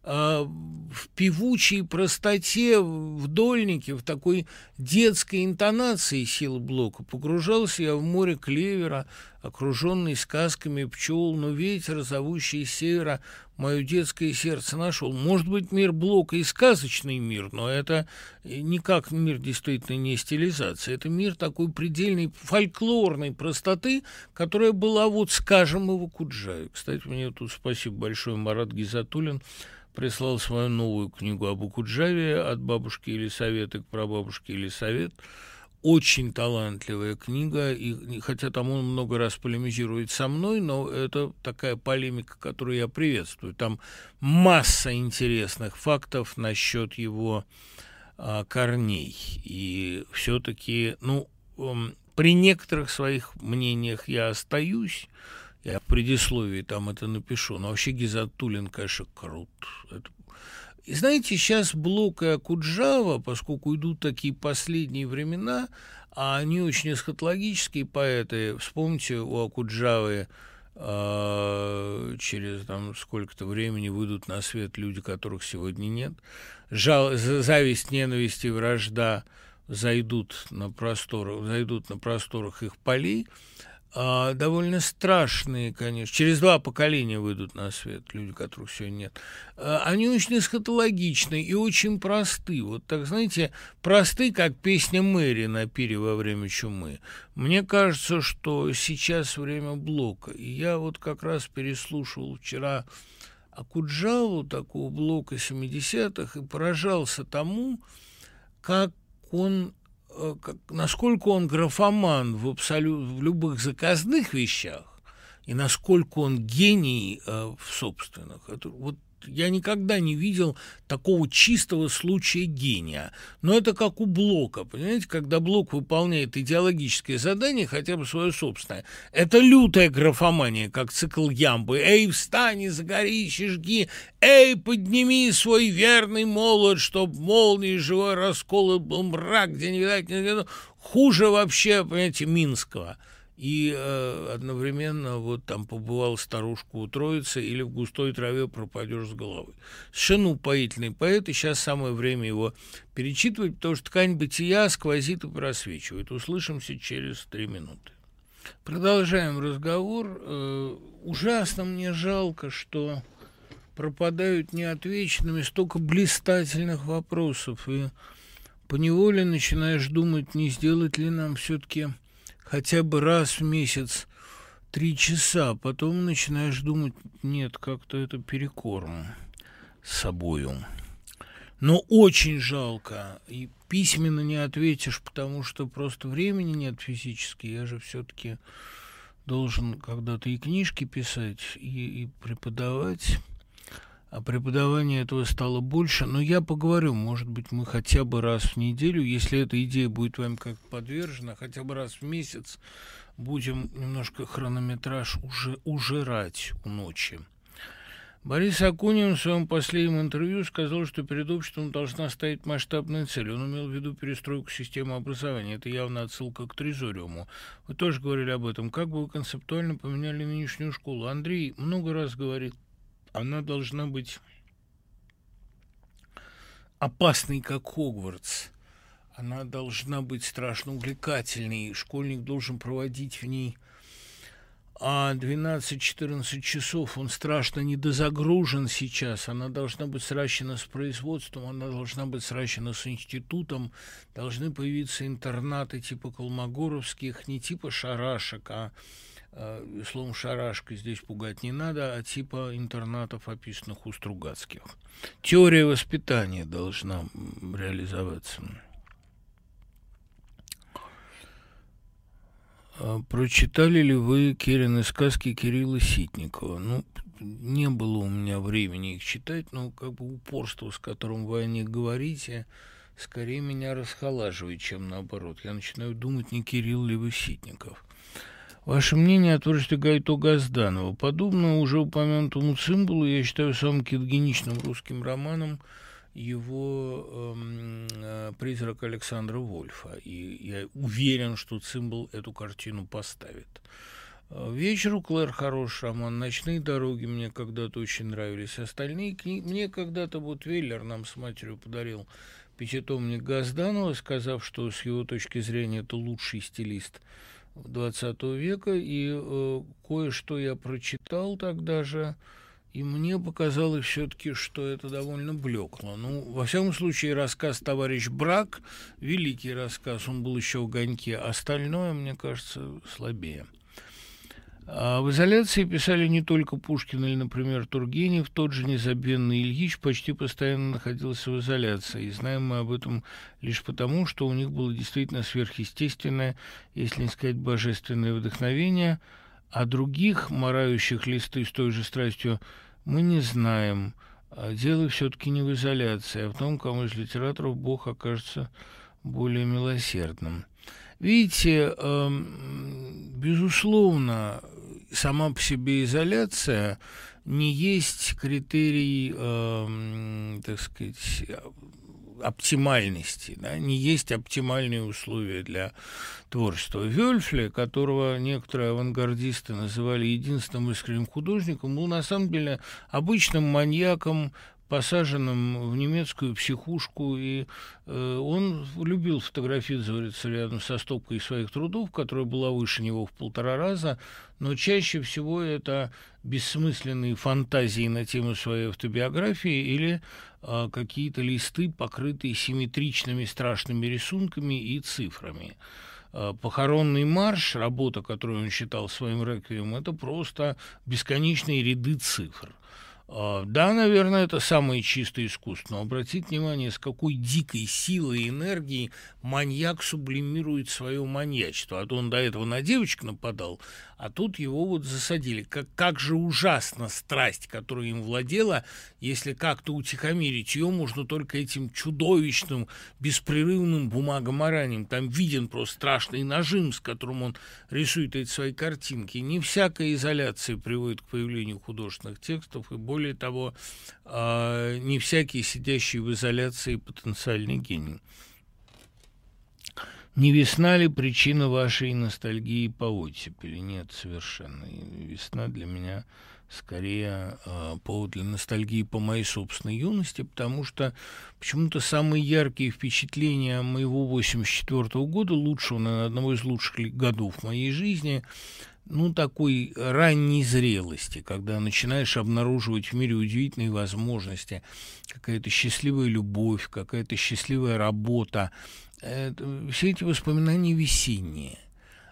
а, в певучей простоте, в дольнике, в такой детской интонации силы блока. Погружался я в море клевера, окруженный сказками пчел, но ветер, зовущий севера, мое детское сердце нашел. Может быть, мир блока и сказочный мир, но это никак мир действительно не стилизация. Это мир такой предельной фольклорной простоты, которая была вот, скажем, и в Акуджаве. Кстати, мне тут спасибо большое Марат Гизатуллин, прислал свою новую книгу об Акуджаве «От бабушки или советы к прабабушке или совет». Очень талантливая книга, и хотя там он много раз полемизирует со мной, но это такая полемика, которую я приветствую. Там масса интересных фактов насчет его а, корней. И все-таки, ну, при некоторых своих мнениях я остаюсь, я в предисловии там это напишу. Но вообще Гизатуллин, конечно, крут. Это... И знаете, сейчас Блок и Акуджава, поскольку идут такие последние времена, а они очень эсхатологические поэты. Вспомните, у Акуджавы э, через там сколько-то времени выйдут на свет люди, которых сегодня нет. Жал, зависть, ненависть и вражда зайдут на просторах, зайдут на просторах их полей а, довольно страшные, конечно. Через два поколения выйдут на свет люди, которых сегодня нет. А, они очень эсхатологичны и очень просты. Вот так, знаете, просты, как песня Мэри на пире во время чумы. Мне кажется, что сейчас время блока. И я вот как раз переслушивал вчера Акуджаву, такого блока 70-х, и поражался тому, как он как, насколько он графоман в, абсолют, в любых заказных вещах и насколько он гений э, в собственных. Это, вот я никогда не видел такого чистого случая гения. Но это как у Блока, понимаете, когда Блок выполняет идеологическое задание, хотя бы свое собственное. Это лютая графомания, как цикл Ямбы. «Эй, встань, загори, жги! Эй, подними свой верный молот, чтоб молнией живой расколот был мрак, где не видать, не видать». Хуже вообще, понимаете, Минского – и э, одновременно вот там побывал старушку у Троицы или в густой траве пропадешь с головой. Совершенно упоительный поэт, и сейчас самое время его перечитывать, потому что ткань бытия сквозит и просвечивает. Услышимся через три минуты. Продолжаем разговор. Э, ужасно мне жалко, что пропадают неотвеченными столько блистательных вопросов, и поневоле начинаешь думать, не сделать ли нам все-таки хотя бы раз в месяц три часа, потом начинаешь думать, нет, как-то это перекорм собою. Но очень жалко, и письменно не ответишь, потому что просто времени нет физически. Я же все-таки должен когда-то и книжки писать, и, и преподавать. А преподавание этого стало больше. Но я поговорю, может быть, мы хотя бы раз в неделю, если эта идея будет вам как подвержена, хотя бы раз в месяц будем немножко хронометраж уже ужирать у ночи. Борис Акунин в своем последнем интервью сказал, что перед обществом должна стоять масштабная цель. Он имел в виду перестройку системы образования. Это явно отсылка к Трезориуму. Вы тоже говорили об этом. Как бы вы концептуально поменяли нынешнюю школу? Андрей много раз говорит она должна быть опасной, как Хогвартс. Она должна быть страшно увлекательной. Школьник должен проводить в ней а 12-14 часов он страшно недозагружен сейчас. Она должна быть сращена с производством, она должна быть сращена с институтом. Должны появиться интернаты типа Колмогоровских, не типа шарашек, а словом, шарашкой здесь пугать не надо, а типа интернатов, описанных у Стругацких. Теория воспитания должна реализоваться. А прочитали ли вы Кирины сказки Кирилла Ситникова? Ну, не было у меня времени их читать, но как бы упорство, с которым вы о них говорите, скорее меня расхолаживает, чем наоборот. Я начинаю думать, не Кирилл ли вы Ситников. Ваше мнение о творчестве Гайто Газданова. Подобно уже упомянутому цимбалу, я считаю самым кетогеничным русским романом его эм, э, «Призрак Александра Вольфа». И я уверен, что цимбал эту картину поставит. Э, «Вечер Клэр» хороший роман, «Ночные дороги» мне когда-то очень нравились. Остальные книги... Мне когда-то вот Веллер нам с матерью подарил пятитомник Газданова, сказав, что с его точки зрения это лучший стилист – XX века, и э, кое-что я прочитал тогда же, и мне показалось все-таки, что это довольно блекло. Ну, во всяком случае, рассказ «Товарищ Брак» – великий рассказ, он был еще в «Огоньке», остальное, мне кажется, слабее. А в изоляции писали не только Пушкин или, например, Тургенев. Тот же незабвенный Ильич почти постоянно находился в изоляции. И знаем мы об этом лишь потому, что у них было действительно сверхъестественное, если не сказать божественное вдохновение. А других, морающих листы с той же страстью, мы не знаем. А дело все-таки не в изоляции, а в том, кому из литераторов Бог окажется более милосердным. Видите, эм, безусловно, сама по себе изоляция не есть критерий, э, так сказать, оптимальности, да, не есть оптимальные условия для творчества. Вельфле, которого некоторые авангардисты называли единственным искренним художником, был на самом деле обычным маньяком, посаженным в немецкую психушку, и э, он любил фотографироваться рядом со стопкой своих трудов, которая была выше него в полтора раза, но чаще всего это бессмысленные фантазии на тему своей автобиографии или э, какие-то листы, покрытые симметричными страшными рисунками и цифрами. Э, похоронный марш, работа, которую он считал своим реквием, это просто бесконечные ряды цифр. А, да, наверное, это самое чистое искусство. Но обратите внимание, с какой дикой силой и энергией маньяк сублимирует свое маньячество. А то он до этого на девочек нападал, а тут его вот засадили. Как, как же ужасна страсть, которая им владела, если как-то утихомирить ее можно только этим чудовищным, беспрерывным бумагоморанием. Там виден просто страшный нажим, с которым он рисует эти свои картинки. Не всякая изоляция приводит к появлению художественных текстов, и более того, а, не всякий сидящий в изоляции потенциальный гений. Не весна ли причина вашей ностальгии по оттепели? Нет, совершенно. Весна для меня скорее э, повод для ностальгии по моей собственной юности, потому что почему-то самые яркие впечатления моего 84 -го года, лучшего, наверное, одного из лучших годов моей жизни, ну, такой ранней зрелости, когда начинаешь обнаруживать в мире удивительные возможности, какая-то счастливая любовь, какая-то счастливая работа, это, все эти воспоминания весенние.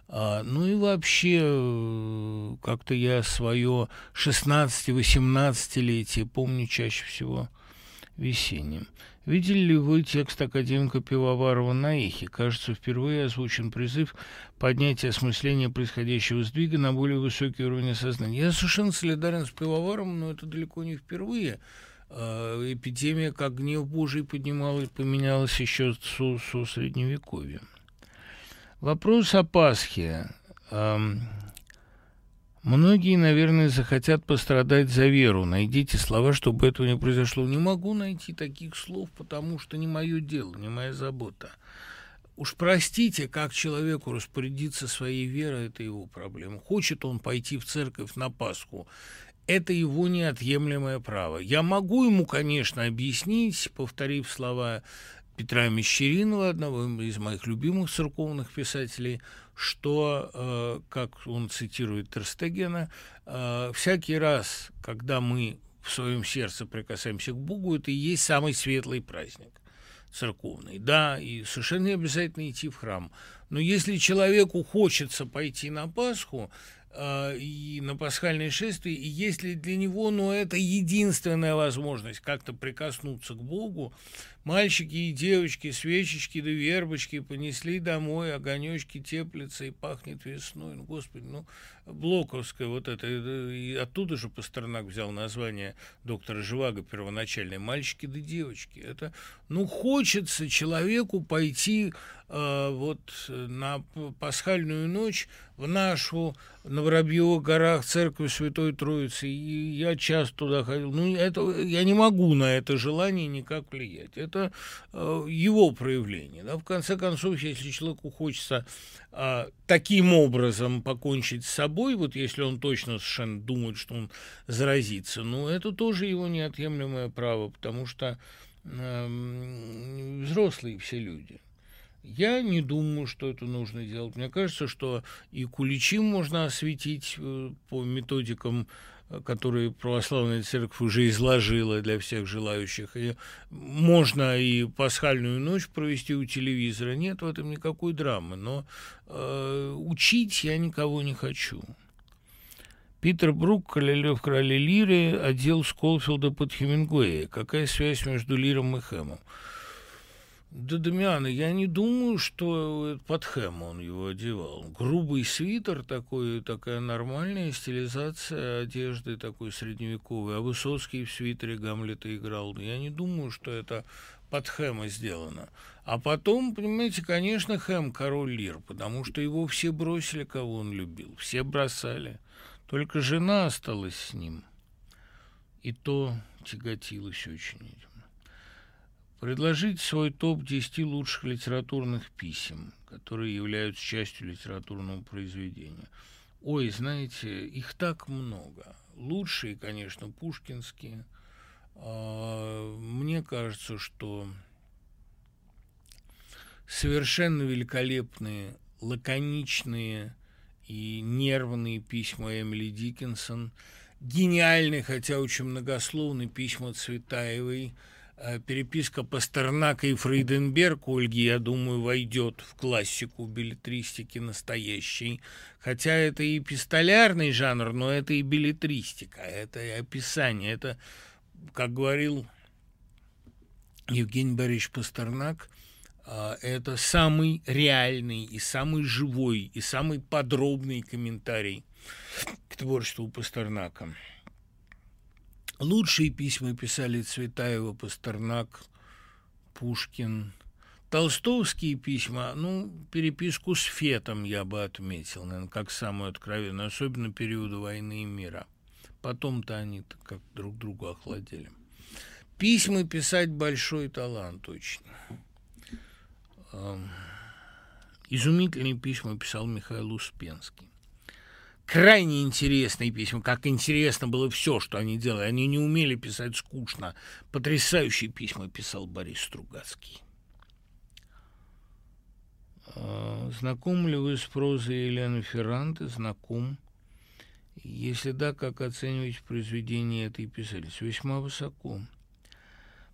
А, ну и вообще, э, как-то я свое 16-18-летие помню чаще всего весенним. Видели ли вы текст академика Пивоварова на эхе? Кажется, впервые озвучен призыв поднять осмысление происходящего сдвига на более высокий уровень сознания. Я совершенно солидарен с Пивоваровым, но это далеко не впервые. А, эпидемия, как гнев Божий, поднималась, поменялась еще со, со Средневековья. Вопрос о Пасхе. Многие, наверное, захотят пострадать за веру. Найдите слова, чтобы этого не произошло. Не могу найти таких слов, потому что не мое дело, не моя забота. Уж простите, как человеку распорядиться своей верой, это его проблема. Хочет он пойти в церковь на Пасху, это его неотъемлемое право. Я могу ему, конечно, объяснить, повторив слова Петра Мещеринова, одного из моих любимых церковных писателей, что, э, как он цитирует Терстегена, э, всякий раз, когда мы в своем сердце прикасаемся к Богу, это и есть самый светлый праздник церковный. Да, и совершенно не обязательно идти в храм. Но если человеку хочется пойти на Пасху, а, и на пасхальное шествие, и если для него, ну, это единственная возможность как-то прикоснуться к Богу, Мальчики и девочки, свечечки да вербочки понесли домой, огонечки теплятся и пахнет весной. Ну, господи, ну, Блоковская вот это, и оттуда же Пастернак взял название доктора Живаго первоначальное «Мальчики да девочки». Это, ну, хочется человеку пойти э, вот на пасхальную ночь в нашу на Воробьевых горах церковь Святой Троицы, и я часто туда ходил. Ну, это, я не могу на это желание никак влиять. Это э, его проявление. Да? В конце концов, если человеку хочется э, таким образом покончить с собой, вот если он точно совершенно думает, что он заразится, ну, это тоже его неотъемлемое право, потому что э, взрослые все люди – я не думаю, что это нужно делать. Мне кажется, что и куличи можно осветить э, по методикам, э, которые православная церковь уже изложила для всех желающих. И можно и пасхальную ночь провести у телевизора. Нет в этом никакой драмы. Но э, учить я никого не хочу. Питер Брук, Королев Короли Лиры, отдел Сколфилда под Хемингуэя. Какая связь между Лиром и Хэмом? Да, Дамиана, я не думаю, что под хэм он его одевал. Грубый свитер такой, такая нормальная стилизация одежды такой средневековой. А Высоцкий в свитере Гамлета играл. Я не думаю, что это под хэма сделано. А потом, понимаете, конечно, хэм король лир, потому что его все бросили, кого он любил. Все бросали. Только жена осталась с ним. И то тяготилась очень. Предложить свой топ 10 лучших литературных писем, которые являются частью литературного произведения. Ой, знаете, их так много. Лучшие, конечно, пушкинские. А, мне кажется, что совершенно великолепные, лаконичные и нервные письма Эмили Диккенсон, гениальные, хотя очень многословные письма Цветаевой – переписка Пастернака и Фрейденберг Ольги, я думаю, войдет в классику билетристики настоящей. Хотя это и пистолярный жанр, но это и билетристика, это и описание. Это, как говорил Евгений Борисович Пастернак, э, это самый реальный и самый живой и самый подробный комментарий к творчеству Пастернака. Лучшие письма писали Цветаева, Пастернак, Пушкин. Толстовские письма, ну, переписку с Фетом я бы отметил, наверное, как самую откровенную, особенно периода войны и мира. Потом-то они как друг другу охладели. Письма писать большой талант, точно. Изумительные письма писал Михаил Успенский крайне интересные письма, как интересно было все, что они делали. Они не умели писать скучно. Потрясающие письма писал Борис Стругацкий. А, знакомы ли вы с прозой Елены Ферранте? Знаком. Если да, как оцениваете произведение этой писательницы? Весьма высоко.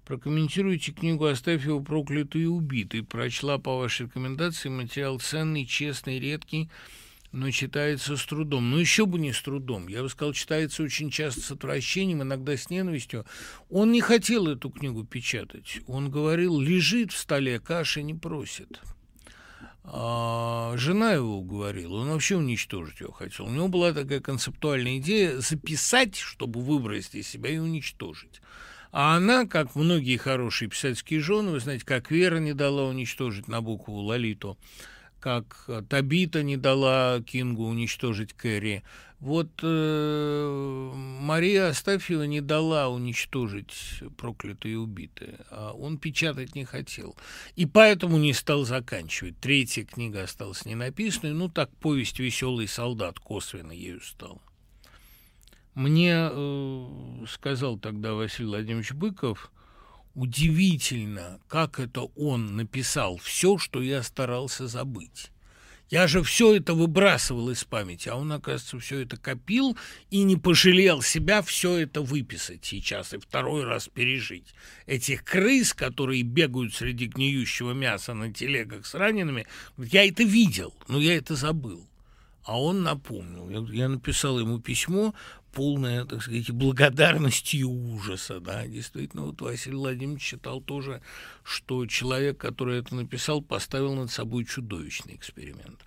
Прокомментируйте книгу «Оставь его проклятый и убитый». Прочла по вашей рекомендации материал ценный, честный, редкий – но читается с трудом. Ну, еще бы не с трудом. Я бы сказал, читается очень часто с отвращением, иногда с ненавистью. Он не хотел эту книгу печатать. Он говорил, лежит в столе, каши не просит. А жена его уговорила, он вообще уничтожить ее хотел. У него была такая концептуальная идея записать, чтобы выбросить из себя и уничтожить. А она, как многие хорошие писательские жены, вы знаете, как Вера не дала уничтожить на букву Лолиту, как Табита не дала Кингу уничтожить Кэрри. Вот э, Мария Астафьева не дала уничтожить проклятые и убитые, а он печатать не хотел. И поэтому не стал заканчивать. Третья книга осталась не написанной, ну так повесть «Веселый солдат» косвенно ею стала. Мне э, сказал тогда Василий Владимирович Быков – Удивительно, как это он написал все, что я старался забыть. Я же все это выбрасывал из памяти, а он, оказывается, все это копил и не пожалел себя все это выписать сейчас и второй раз пережить. Этих крыс, которые бегают среди гниющего мяса на телегах с ранеными, я это видел, но я это забыл. А он напомнил. Я написал ему письмо, полная, так сказать, благодарности и ужаса, да, действительно, вот Василий Владимирович считал тоже, что человек, который это написал, поставил над собой чудовищный эксперимент.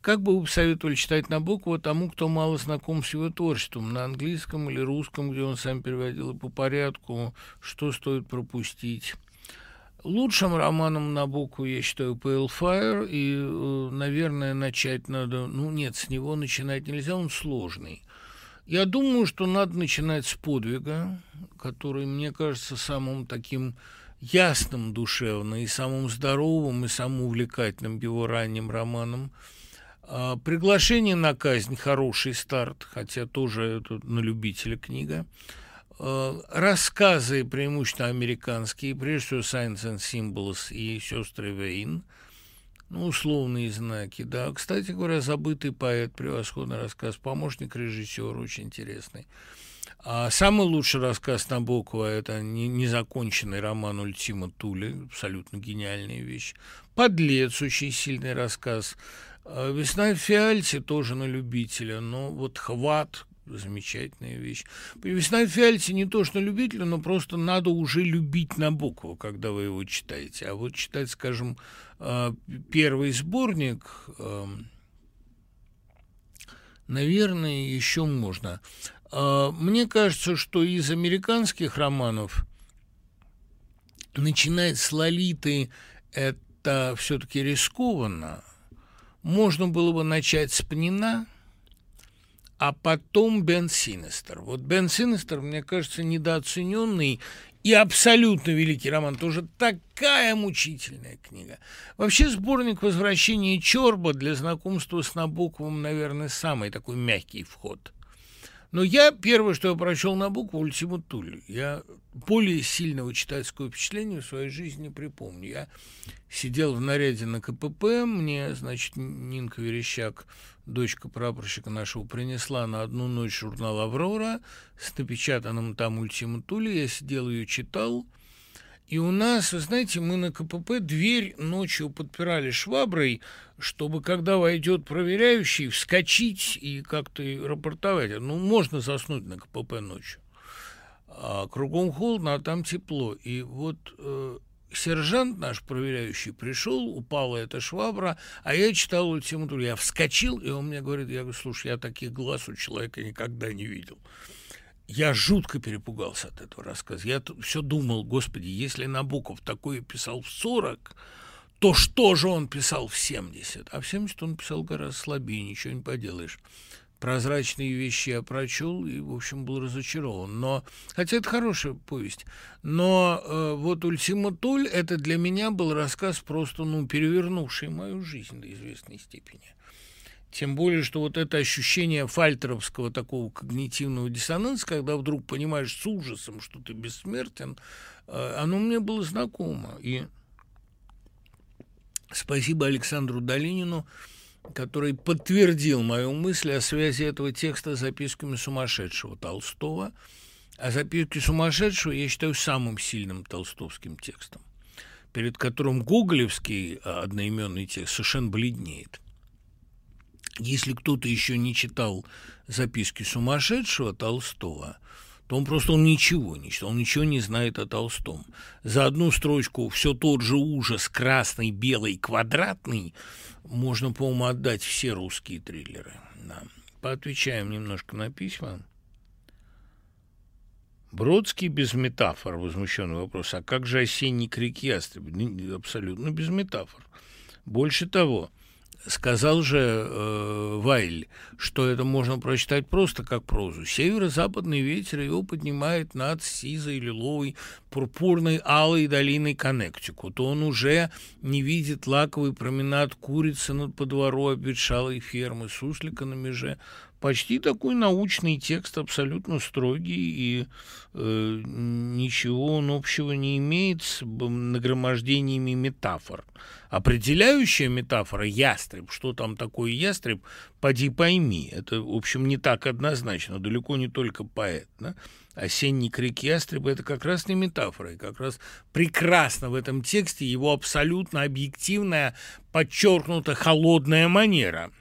Как бы вы посоветовали читать Набокова тому, кто мало знаком с его творчеством, на английском или русском, где он сам переводил, и по порядку, что стоит пропустить? Лучшим романом Набоку я считаю Pale Fire, и, э, наверное, начать надо... Ну, нет, с него начинать нельзя, он сложный. Я думаю, что надо начинать с подвига, который, мне кажется, самым таким ясным душевно и самым здоровым и самым увлекательным его ранним романом – а, приглашение на казнь – хороший старт, хотя тоже это на любителя книга. А, рассказы, преимущественно американские, прежде всего Science and Symbols и «Сестры Вейн», ну, условные знаки, да. Кстати говоря, «Забытый поэт», превосходный рассказ, помощник режиссера, очень интересный. А самый лучший рассказ Набокова – это незаконченный роман Ультима Тули, абсолютно гениальная вещь. «Подлец» – очень сильный рассказ – а Весна в фиальте тоже на любителя, но вот хват замечательная вещь. Весна в фиальте не то, что на любителя, но просто надо уже любить на букву, когда вы его читаете. А вот читать, скажем, первый сборник, наверное, еще можно. А, мне кажется, что из американских романов начинать с Лолиты это все-таки рискованно, можно было бы начать с Пнина, а потом Бен Синестер. Вот Бен Синестер, мне кажется, недооцененный и абсолютно великий роман. Тоже такая мучительная книга. Вообще сборник «Возвращение Чорба» для знакомства с Набоковым, наверное, самый такой мягкий вход – но я первое, что я прочел на букву Ультиму Тулли. Я более сильного читательского впечатления в своей жизни не припомню. Я сидел в наряде на КПП, мне, значит, Нинка Верещак, дочка прапорщика нашего, принесла на одну ночь журнал «Аврора» с напечатанным там Ультиму Тулли. Я сидел ее читал – и у нас, вы знаете, мы на КПП дверь ночью подпирали шваброй, чтобы, когда войдет проверяющий, вскочить и как-то рапортовать. Ну, можно заснуть на КПП ночью. А кругом холодно, а там тепло. И вот э, сержант наш проверяющий пришел, упала эта швабра, а я читал ультиматуру. Я вскочил, и он мне говорит, я говорю, слушай, я таких глаз у человека никогда не видел. Я жутко перепугался от этого рассказа. Я все думал, господи, если Набоков такое писал в 40, то что же он писал в 70? А в 70 он писал гораздо слабее, ничего не поделаешь. Прозрачные вещи я прочел и, в общем, был разочарован. Но, хотя это хорошая повесть. Но э, вот «Ультима Толь» — это для меня был рассказ просто, ну, перевернувший мою жизнь до известной степени. Тем более, что вот это ощущение фальтеровского такого когнитивного диссонанса, когда вдруг понимаешь с ужасом, что ты бессмертен, э, оно мне было знакомо. И спасибо Александру Долинину, который подтвердил мою мысль о связи этого текста с записками сумасшедшего Толстого. А записки сумасшедшего я считаю самым сильным толстовским текстом, перед которым гоголевский одноименный текст совершенно бледнеет – если кто-то еще не читал записки сумасшедшего Толстого, то он просто он ничего не читал, он ничего не знает о Толстом. За одну строчку все тот же ужас, красный, белый, квадратный, можно, по-моему, отдать все русские триллеры. Да. Поотвечаем немножко на письма. Бродский без метафор, возмущенный вопрос. А как же осенний крик ястреба? Абсолютно без метафор. Больше того, Сказал же э, Вайль, что это можно прочитать просто как прозу. Северо-западный ветер его поднимает над сизой, лиловой, пурпурной, алой долиной Коннектикут. Он уже не видит лаковый променад курицы над по двору обветшалой фермы, суслика на меже, почти такой научный текст, абсолютно строгий, и э, ничего он общего не имеет с нагромождениями метафор. Определяющая метафора – ястреб. Что там такое ястреб, поди пойми. Это, в общем, не так однозначно, далеко не только поэт. Да? Осенний крик ястреба – это как раз не метафора, и как раз прекрасно в этом тексте его абсолютно объективная, подчеркнута холодная манера –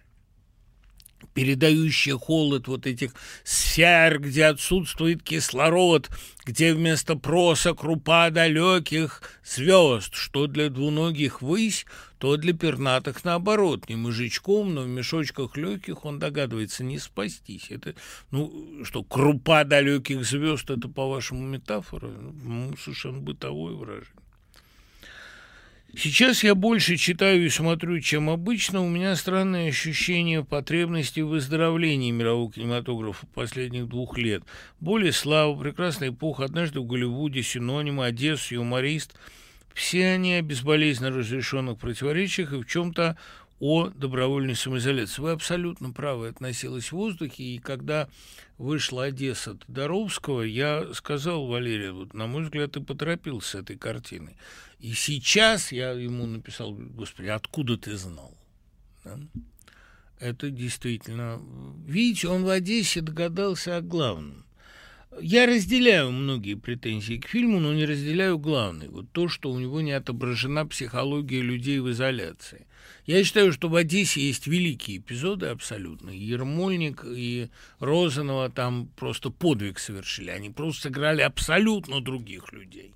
передающие холод вот этих сфер, где отсутствует кислород, где вместо проса крупа далеких звезд, что для двуногих высь, то для пернатых наоборот. Не мужичком, но в мешочках легких он догадывается не спастись. Это, ну, что, крупа далеких звезд, это, по-вашему, метафора? Ну, совершенно бытовое выражение. Сейчас я больше читаю и смотрю, чем обычно. У меня странное ощущение потребности в выздоровлении мирового кинематографа последних двух лет. Более слава, прекрасная эпоха, однажды в Голливуде, синонимы, Одесса, юморист. Все они о безболезненно разрешенных противоречиях и в чем-то о добровольной самоизоляции. Вы абсолютно правы, относилась в воздухе, и когда вышла Одесса Тодоровского, я сказал Валерию, вот, на мой взгляд, ты поторопился с этой картиной. И сейчас я ему написал, господи, откуда ты знал? Да? Это действительно... Видите, он в Одессе догадался о главном. Я разделяю многие претензии к фильму, но не разделяю главное. Вот то, что у него не отображена психология людей в изоляции. Я считаю, что в Одессе есть великие эпизоды абсолютно. Ермольник и Розанова там просто подвиг совершили. Они просто сыграли абсолютно других людей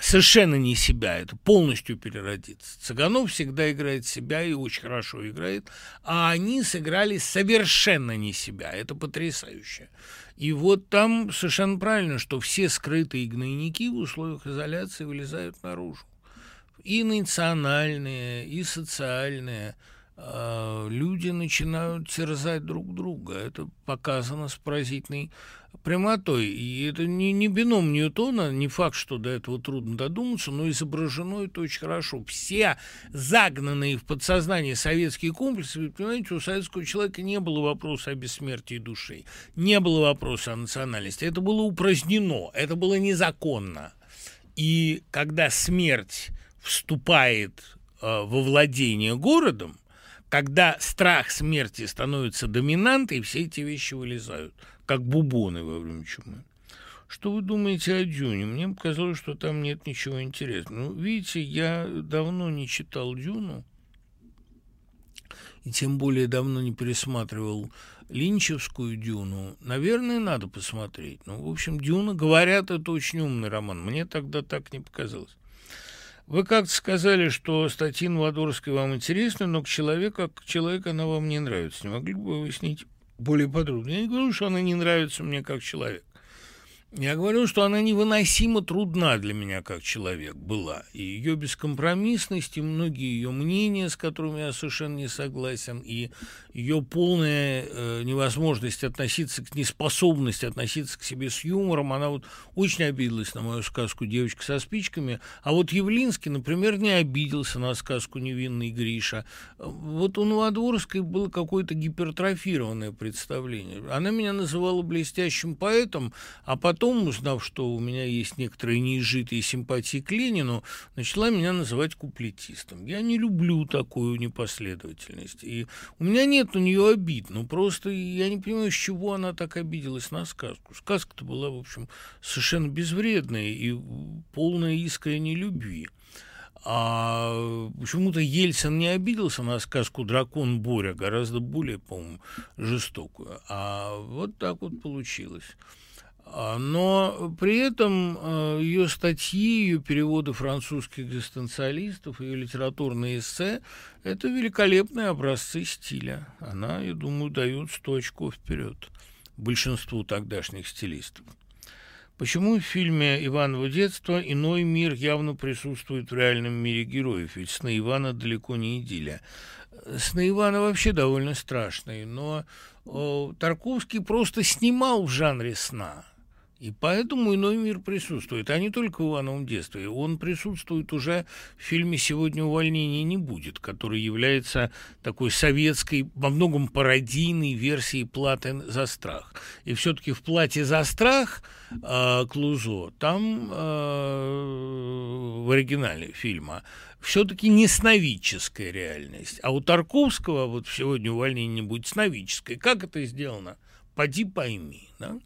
совершенно не себя, это полностью переродиться. Цыганов всегда играет себя и очень хорошо играет, а они сыграли совершенно не себя, это потрясающе. И вот там совершенно правильно, что все скрытые гнойники в условиях изоляции вылезают наружу. И национальные, и социальные, а, люди начинают терзать друг друга. Это показано с поразительной прямотой. И это не, не бином Ньютона, не факт, что до этого трудно додуматься, но изображено это очень хорошо. Все загнанные в подсознание советские комплексы, вы понимаете, у советского человека не было вопроса о бессмертии души, не было вопроса о национальности. Это было упразднено, это было незаконно. И когда смерть вступает э, во владение городом, когда страх смерти становится доминантой, все эти вещи вылезают – как бубоны во время чумы. Что вы думаете о Дюне? Мне показалось, что там нет ничего интересного. Ну, видите, я давно не читал Дюну, и тем более давно не пересматривал Линчевскую Дюну. Наверное, надо посмотреть. Ну, в общем, Дюна, говорят, это очень умный роман. Мне тогда так не показалось. Вы как-то сказали, что статьи Новодворской вам интересны, но к человеку, как к человеку она вам не нравится. Не могли бы вы выяснить, более подробно. Я не говорю, что она не нравится мне как человек. Я говорю, что она невыносимо трудна для меня как человек была. И ее бескомпромиссность, и многие ее мнения, с которыми я совершенно не согласен, и ее полная э, невозможность относиться к неспособность относиться к себе с юмором, она вот очень обиделась на мою сказку «Девочка со спичками», а вот Явлинский, например, не обиделся на сказку «Невинный Гриша». Вот у Новодворской было какое-то гипертрофированное представление. Она меня называла блестящим поэтом, а потом, узнав, что у меня есть некоторые неизжитые симпатии к Ленину, начала меня называть куплетистом. Я не люблю такую непоследовательность. И у меня нет у нее обид, ну просто я не понимаю, с чего она так обиделась на сказку. Сказка-то была, в общем, совершенно безвредная и полная искренней любви. А почему-то Ельцин не обиделся на сказку «Дракон Боря», гораздо более, по-моему, жестокую. А вот так вот получилось. А, но при этом а, ее статьи, ее переводы французских экзистенциалистов, ее литературные эссе – это великолепные образцы стиля. Она, я думаю, дает точку вперед большинству тогдашних стилистов. Почему в фильме «Иваново детство» иной мир явно присутствует в реальном мире героев? Ведь сны Ивана далеко не идиллия. Сны Ивана вообще довольно страшные, но Тарковский просто снимал в жанре сна – и поэтому иной мир присутствует, а не только в Ивановом детстве. Он присутствует уже в фильме «Сегодня увольнения не будет», который является такой советской, во многом пародийной версией «Платы за страх». И все-таки в «Плате за страх» э, Клузо, там э, в оригинале фильма, все-таки не сновидческая реальность. А у Тарковского вот сегодня увольнение не будет сновидческой. Как это сделано? Поди пойми, да?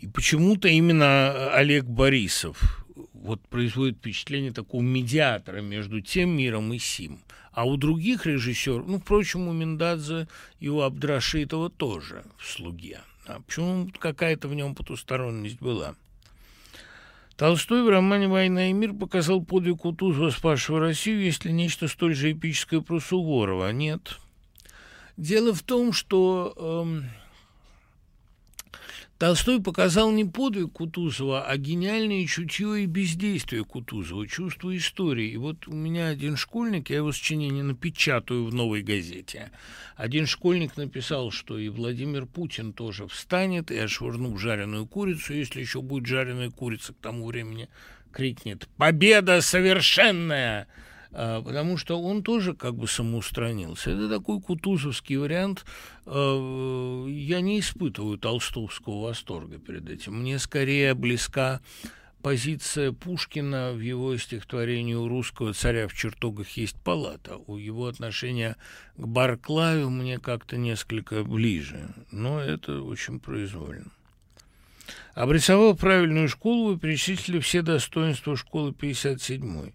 И почему-то именно Олег Борисов вот производит впечатление такого медиатора между тем миром и сим. А у других режиссеров, ну, впрочем, у Миндадзе и у Абдрашитова тоже в «Слуге». А почему какая-то в нем потусторонность была? Толстой в романе «Война и мир» показал подвиг Кутузова, спасшего Россию, если нечто столь же эпическое про Суворова. Нет. Дело в том, что... Эм, Толстой показал не подвиг Кутузова, а гениальное чутье и бездействие Кутузова, чувство истории. И вот у меня один школьник, я его сочинение напечатаю в «Новой газете». Один школьник написал, что и Владимир Путин тоже встанет и, отшвырнув жареную курицу, если еще будет жареная курица к тому времени, крикнет «Победа совершенная!» А, потому что он тоже как бы самоустранился. Это такой кутузовский вариант. А, я не испытываю толстовского восторга перед этим. Мне скорее близка позиция Пушкина в его стихотворении «У русского царя в чертогах есть палата». У его отношения к Барклаю мне как-то несколько ближе, но это очень произвольно. Обрисовав правильную школу, вы перечислили все достоинства школы 57-й.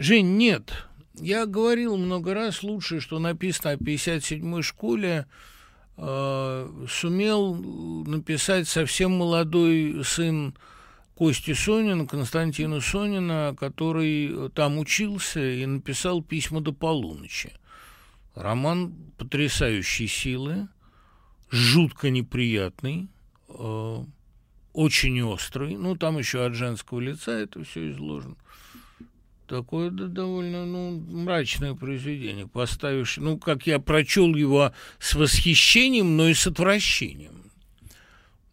Жень, нет. Я говорил много раз, лучшее, что написано о 57-й школе, э, сумел написать совсем молодой сын Кости Сонина, Константина Сонина, который там учился и написал «Письма до полуночи». Роман потрясающей силы, жутко неприятный, э, очень острый. Ну, там еще от женского лица это все изложено. Такое да, довольно ну, мрачное произведение. Поставишь, ну, как я прочел его с восхищением, но и с отвращением.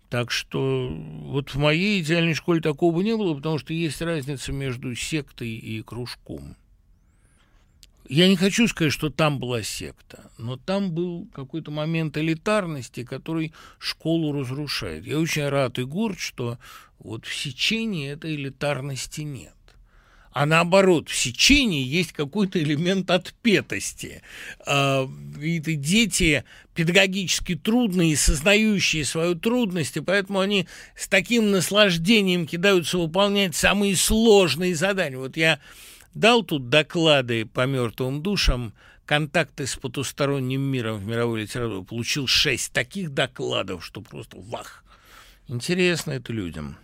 Так что вот в моей идеальной школе такого не было, потому что есть разница между сектой и кружком. Я не хочу сказать, что там была секта, но там был какой-то момент элитарности, который школу разрушает. Я очень рад и горд, что вот в сечении этой элитарности нет а наоборот, в сечении есть какой-то элемент отпетости. А, и дети педагогически трудные, сознающие свою трудность, и поэтому они с таким наслаждением кидаются выполнять самые сложные задания. Вот я дал тут доклады по мертвым душам, контакты с потусторонним миром в мировой литературе, получил шесть таких докладов, что просто вах. Интересно это людям.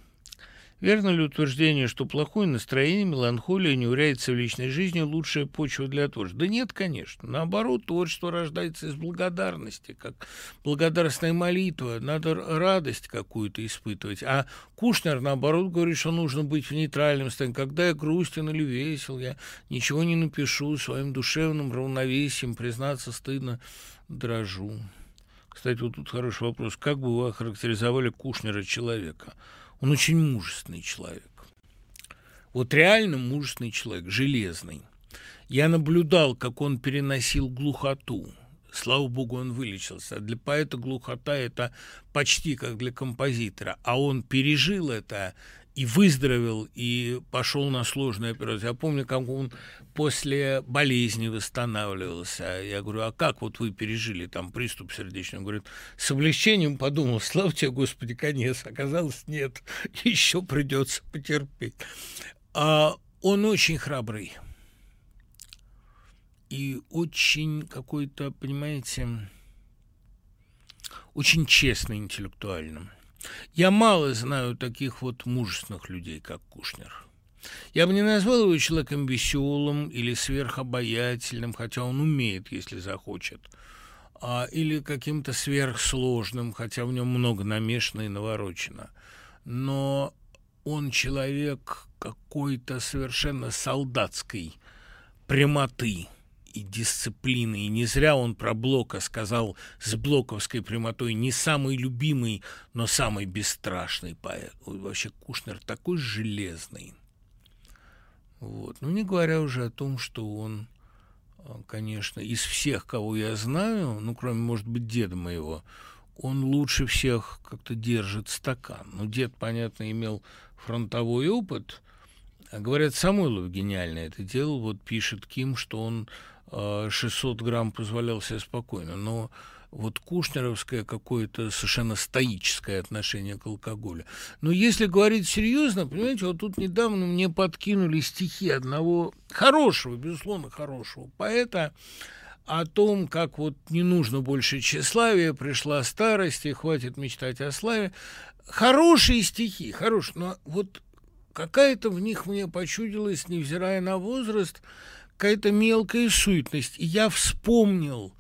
Верно ли утверждение, что плохое настроение, меланхолия, неурядица в личной жизни – лучшая почва для творчества? Да нет, конечно. Наоборот, творчество рождается из благодарности, как благодарственная молитва. Надо радость какую-то испытывать. А Кушнер, наоборот, говорит, что нужно быть в нейтральном состоянии. Когда я грустен или весел, я ничего не напишу, своим душевным равновесием, признаться стыдно, дрожу. Кстати, вот тут хороший вопрос. Как бы вы охарактеризовали Кушнера человека – он очень мужественный человек. Вот реально мужественный человек, железный. Я наблюдал, как он переносил глухоту. Слава богу, он вылечился. Для поэта глухота – это почти как для композитора. А он пережил это и выздоровел, и пошел на сложную операцию. Я помню, как он после болезни восстанавливался. Я говорю, а как вот вы пережили там приступ сердечный? Он говорит, с облегчением подумал, слава тебе, Господи, конец. Оказалось, нет, еще придется потерпеть. А он очень храбрый и очень какой-то, понимаете, очень честный интеллектуально. Я мало знаю таких вот мужественных людей, как Кушнер. Я бы не назвал его человеком веселым или сверхобаятельным, хотя он умеет, если захочет, а, или каким-то сверхсложным, хотя в нем много намешано и наворочено. Но он человек какой-то совершенно солдатской прямоты – и дисциплины. И не зря он про Блока сказал с блоковской прямотой не самый любимый, но самый бесстрашный поэт. Вообще Кушнер такой железный. Вот. Ну, не говоря уже о том, что он, а, конечно, из всех, кого я знаю, ну, кроме, может быть, деда моего, он лучше всех как-то держит стакан. Ну, дед, понятно, имел фронтовой опыт. А говорят, Самойлов гениально это делал. Вот пишет Ким, что он 600 грамм позволял себе спокойно. Но вот кушнеровское какое-то совершенно стоическое отношение к алкоголю. Но если говорить серьезно, понимаете, вот тут недавно мне подкинули стихи одного хорошего, безусловно, хорошего поэта, о том, как вот не нужно больше тщеславия, пришла старость, и хватит мечтать о славе. Хорошие стихи, хорошие, но вот какая-то в них мне почудилась, невзирая на возраст, какая-то мелкая суетность. И я вспомнил,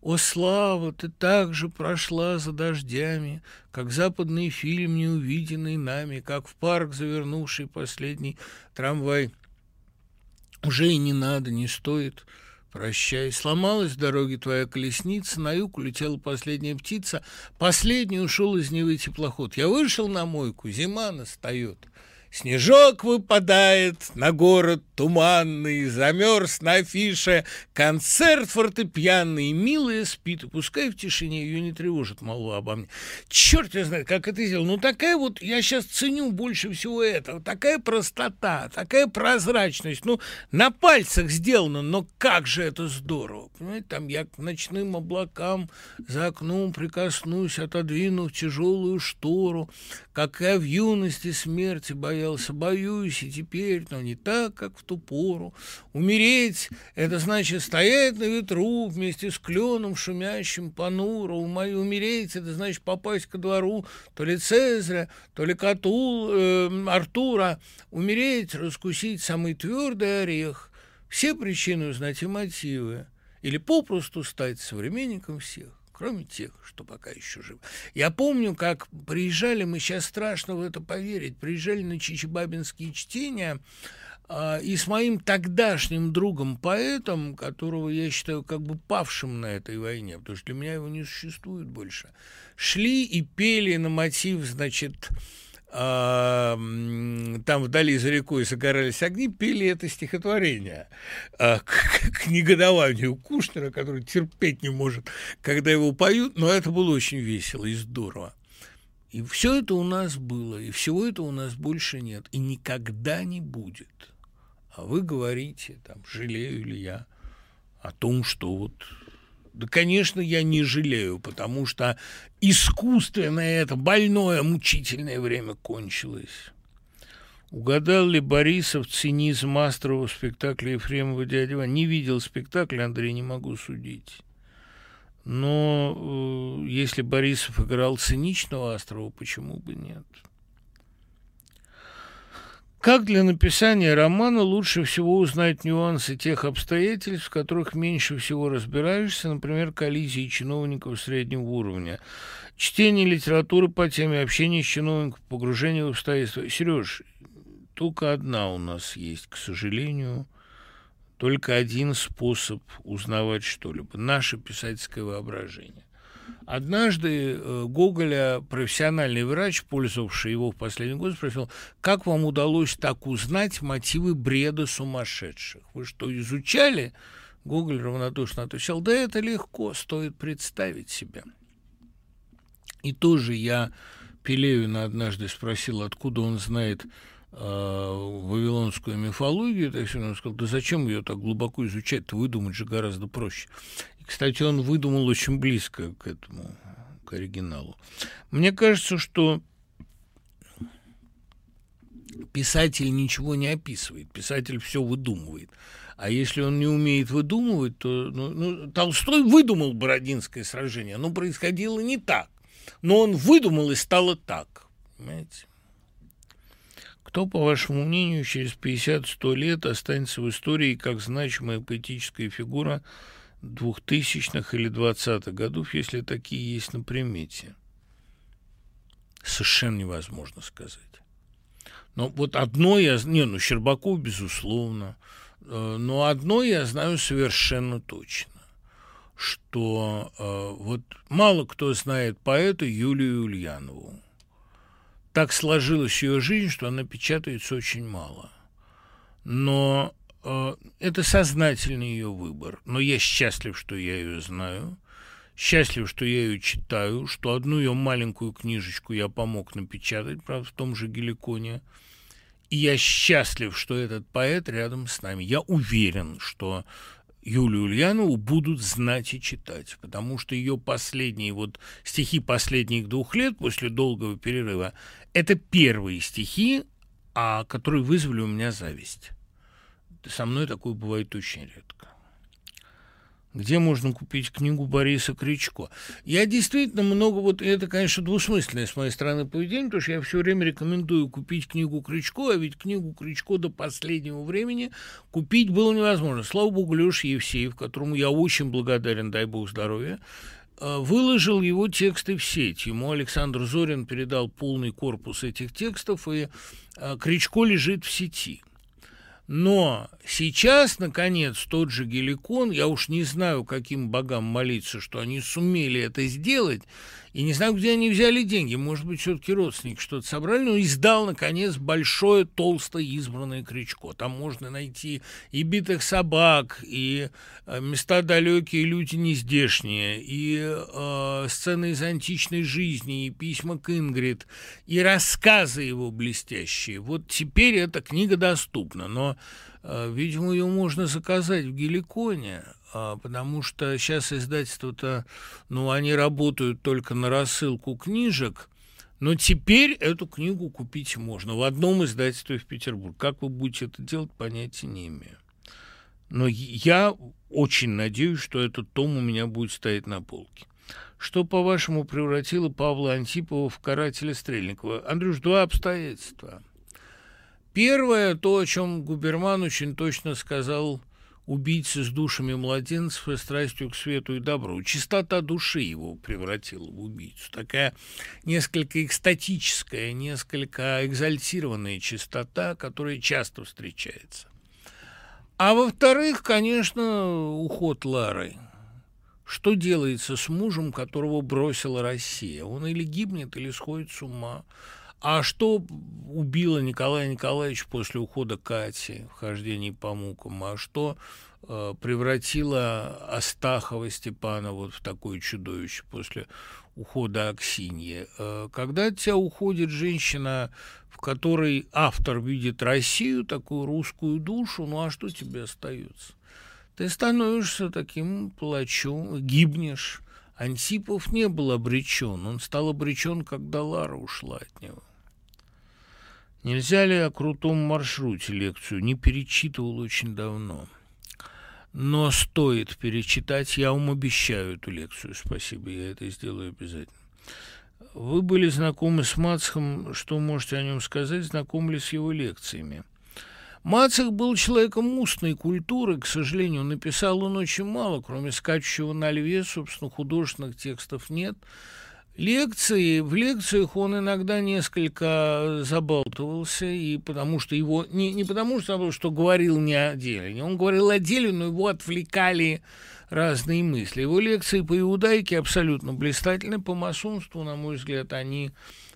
о, слава, ты также прошла за дождями, как западный фильм, неувиденный нами, как в парк завернувший последний трамвай. Уже и не надо, не стоит — Прощай. Сломалась в дороге твоя колесница, на юг улетела последняя птица, последний ушел из Невы теплоход. Я вышел на мойку, зима настает. Снежок выпадает на город туманный, Замерз на афише концерт фортепианный, Милая спит, и пускай в тишине ее не тревожит мало обо мне. Черт я знает, как это сделал. Ну, такая вот, я сейчас ценю больше всего этого, такая простота, такая прозрачность. Ну, на пальцах сделано, но как же это здорово. Понимаете, там я к ночным облакам за окном прикоснусь, отодвинув тяжелую штору, как я в юности смерти боялся, боюсь и теперь, но не так, как в ту пору. Умереть — это значит стоять на ветру вместе с кленом шумящим понуро. Умереть — это значит попасть ко двору то ли Цезаря, то ли Катул, э, Артура. Умереть — раскусить самый твердый орех. Все причины узнать и мотивы. Или попросту стать современником всех кроме тех, что пока еще живы. Я помню, как приезжали, мы сейчас страшно в это поверить, приезжали на Чичибабинские чтения, а, и с моим тогдашним другом-поэтом, которого я считаю как бы павшим на этой войне, потому что для меня его не существует больше, шли и пели на мотив, значит, там вдали за рекой загорались огни, пели это стихотворение а, к, к негодованию Кушнера, который терпеть не может, когда его поют, но это было очень весело и здорово. И все это у нас было, и всего этого у нас больше нет, и никогда не будет. А вы говорите, там, жалею ли я о том, что вот да, конечно, я не жалею, потому что искусственное это больное, мучительное время кончилось. Угадал ли Борисов цинизм Астрова в спектакле Ефремова «Дядя Ваня»? Не видел спектакля, Андрей, не могу судить. Но э, если Борисов играл циничного Астрова, почему бы нет? Как для написания романа лучше всего узнать нюансы тех обстоятельств, в которых меньше всего разбираешься, например, коллизии чиновников среднего уровня, чтение литературы по теме общения с чиновником, погружение в обстоятельства. Сереж, только одна у нас есть, к сожалению, только один способ узнавать что-либо – наше писательское воображение. Однажды э, Гоголя профессиональный врач, пользовавший его в последний год, спросил, как вам удалось так узнать мотивы бреда сумасшедших? Вы что, изучали? Гоголь равнодушно отвечал, да это легко, стоит представить себя. И тоже я Пелевина однажды спросил, откуда он знает э, вавилонскую мифологию, так он сказал, да зачем ее так глубоко изучать, выдумать же гораздо проще. Кстати, он выдумал очень близко к этому, к оригиналу. Мне кажется, что писатель ничего не описывает, писатель все выдумывает. А если он не умеет выдумывать, то ну, ну, Толстой выдумал Бородинское сражение, оно происходило не так. Но он выдумал и стало так. Понимаете? Кто, по вашему мнению, через 50-100 лет останется в истории как значимая поэтическая фигура – двухтысячных или двадцатых годов, если такие есть на примете. Совершенно невозможно сказать. Но вот одно я... Не, ну, Щербаков, безусловно. Э, но одно я знаю совершенно точно, что э, вот мало кто знает поэта Юлию Ульянову. Так сложилась ее жизнь, что она печатается очень мало. Но это сознательный ее выбор, но я счастлив, что я ее знаю, счастлив, что я ее читаю, что одну ее маленькую книжечку я помог напечатать, правда, в том же Геликоне, и я счастлив, что этот поэт рядом с нами. Я уверен, что Юлию Ульянову будут знать и читать, потому что ее последние вот стихи последних двух лет после долгого перерыва – это первые стихи, а которые вызвали у меня зависть. Со мной такое бывает очень редко где можно купить книгу Бориса Кричко. Я действительно много, вот это, конечно, двусмысленное с моей стороны поведение, потому что я все время рекомендую купить книгу Кричко, а ведь книгу Кричко до последнего времени купить было невозможно. Слава богу, Леша Евсеев, которому я очень благодарен, дай бог здоровья, э, выложил его тексты в сеть. Ему Александр Зорин передал полный корпус этих текстов, и э, Кричко лежит в сети. Но сейчас, наконец, тот же Геликон, я уж не знаю, каким богам молиться, что они сумели это сделать, и не знаю, где они взяли деньги. Может быть, все-таки родственники что-то собрали, но издал, наконец, большое, толстое избранное крючко. Там можно найти и битых собак, и э, места далекие, люди нездешние, и э, сцены из античной жизни, и письма к Ингрид, и рассказы его блестящие. Вот теперь эта книга доступна, но, э, видимо, ее можно заказать в Геликоне. А, потому что сейчас издательства-то, ну, они работают только на рассылку книжек, но теперь эту книгу купить можно в одном издательстве в Петербург. Как вы будете это делать, понятия не имею. Но я очень надеюсь, что этот том у меня будет стоять на полке. Что, по-вашему, превратило Павла Антипова в карателя Стрельникова? Андрюш, два обстоятельства. Первое, то, о чем Губерман очень точно сказал – убийцы с душами младенцев и страстью к свету и добру. Чистота души его превратила в убийцу. Такая несколько экстатическая, несколько экзальтированная чистота, которая часто встречается. А во-вторых, конечно, уход Лары. Что делается с мужем, которого бросила Россия? Он или гибнет, или сходит с ума. А что убило Николая Николаевича после ухода Кати в хождении по мукам? А что э, превратило Астахова Степана вот в такое чудовище после ухода Аксиньи? Э, когда от тебя уходит женщина, в которой автор видит Россию, такую русскую душу, ну а что тебе остается? Ты становишься таким плачом, гибнешь. Антипов не был обречен, он стал обречен, когда Лара ушла от него. Нельзя ли о крутом маршруте лекцию? Не перечитывал очень давно. Но стоит перечитать, я вам обещаю эту лекцию. Спасибо, я это сделаю обязательно. Вы были знакомы с Мацхом, что можете о нем сказать, знакомы ли с его лекциями? Мацах был человеком устной культуры, к сожалению, написал он очень мало, кроме «Скачущего на льве», собственно, художественных текстов нет – Лекции, в лекциях он иногда несколько забалтывался, и потому что его, не, не потому что, что говорил не о деле, он говорил о деле, но его отвлекали разные мысли. Его лекции по иудайке абсолютно блистательны, по масонству, на мой взгляд, они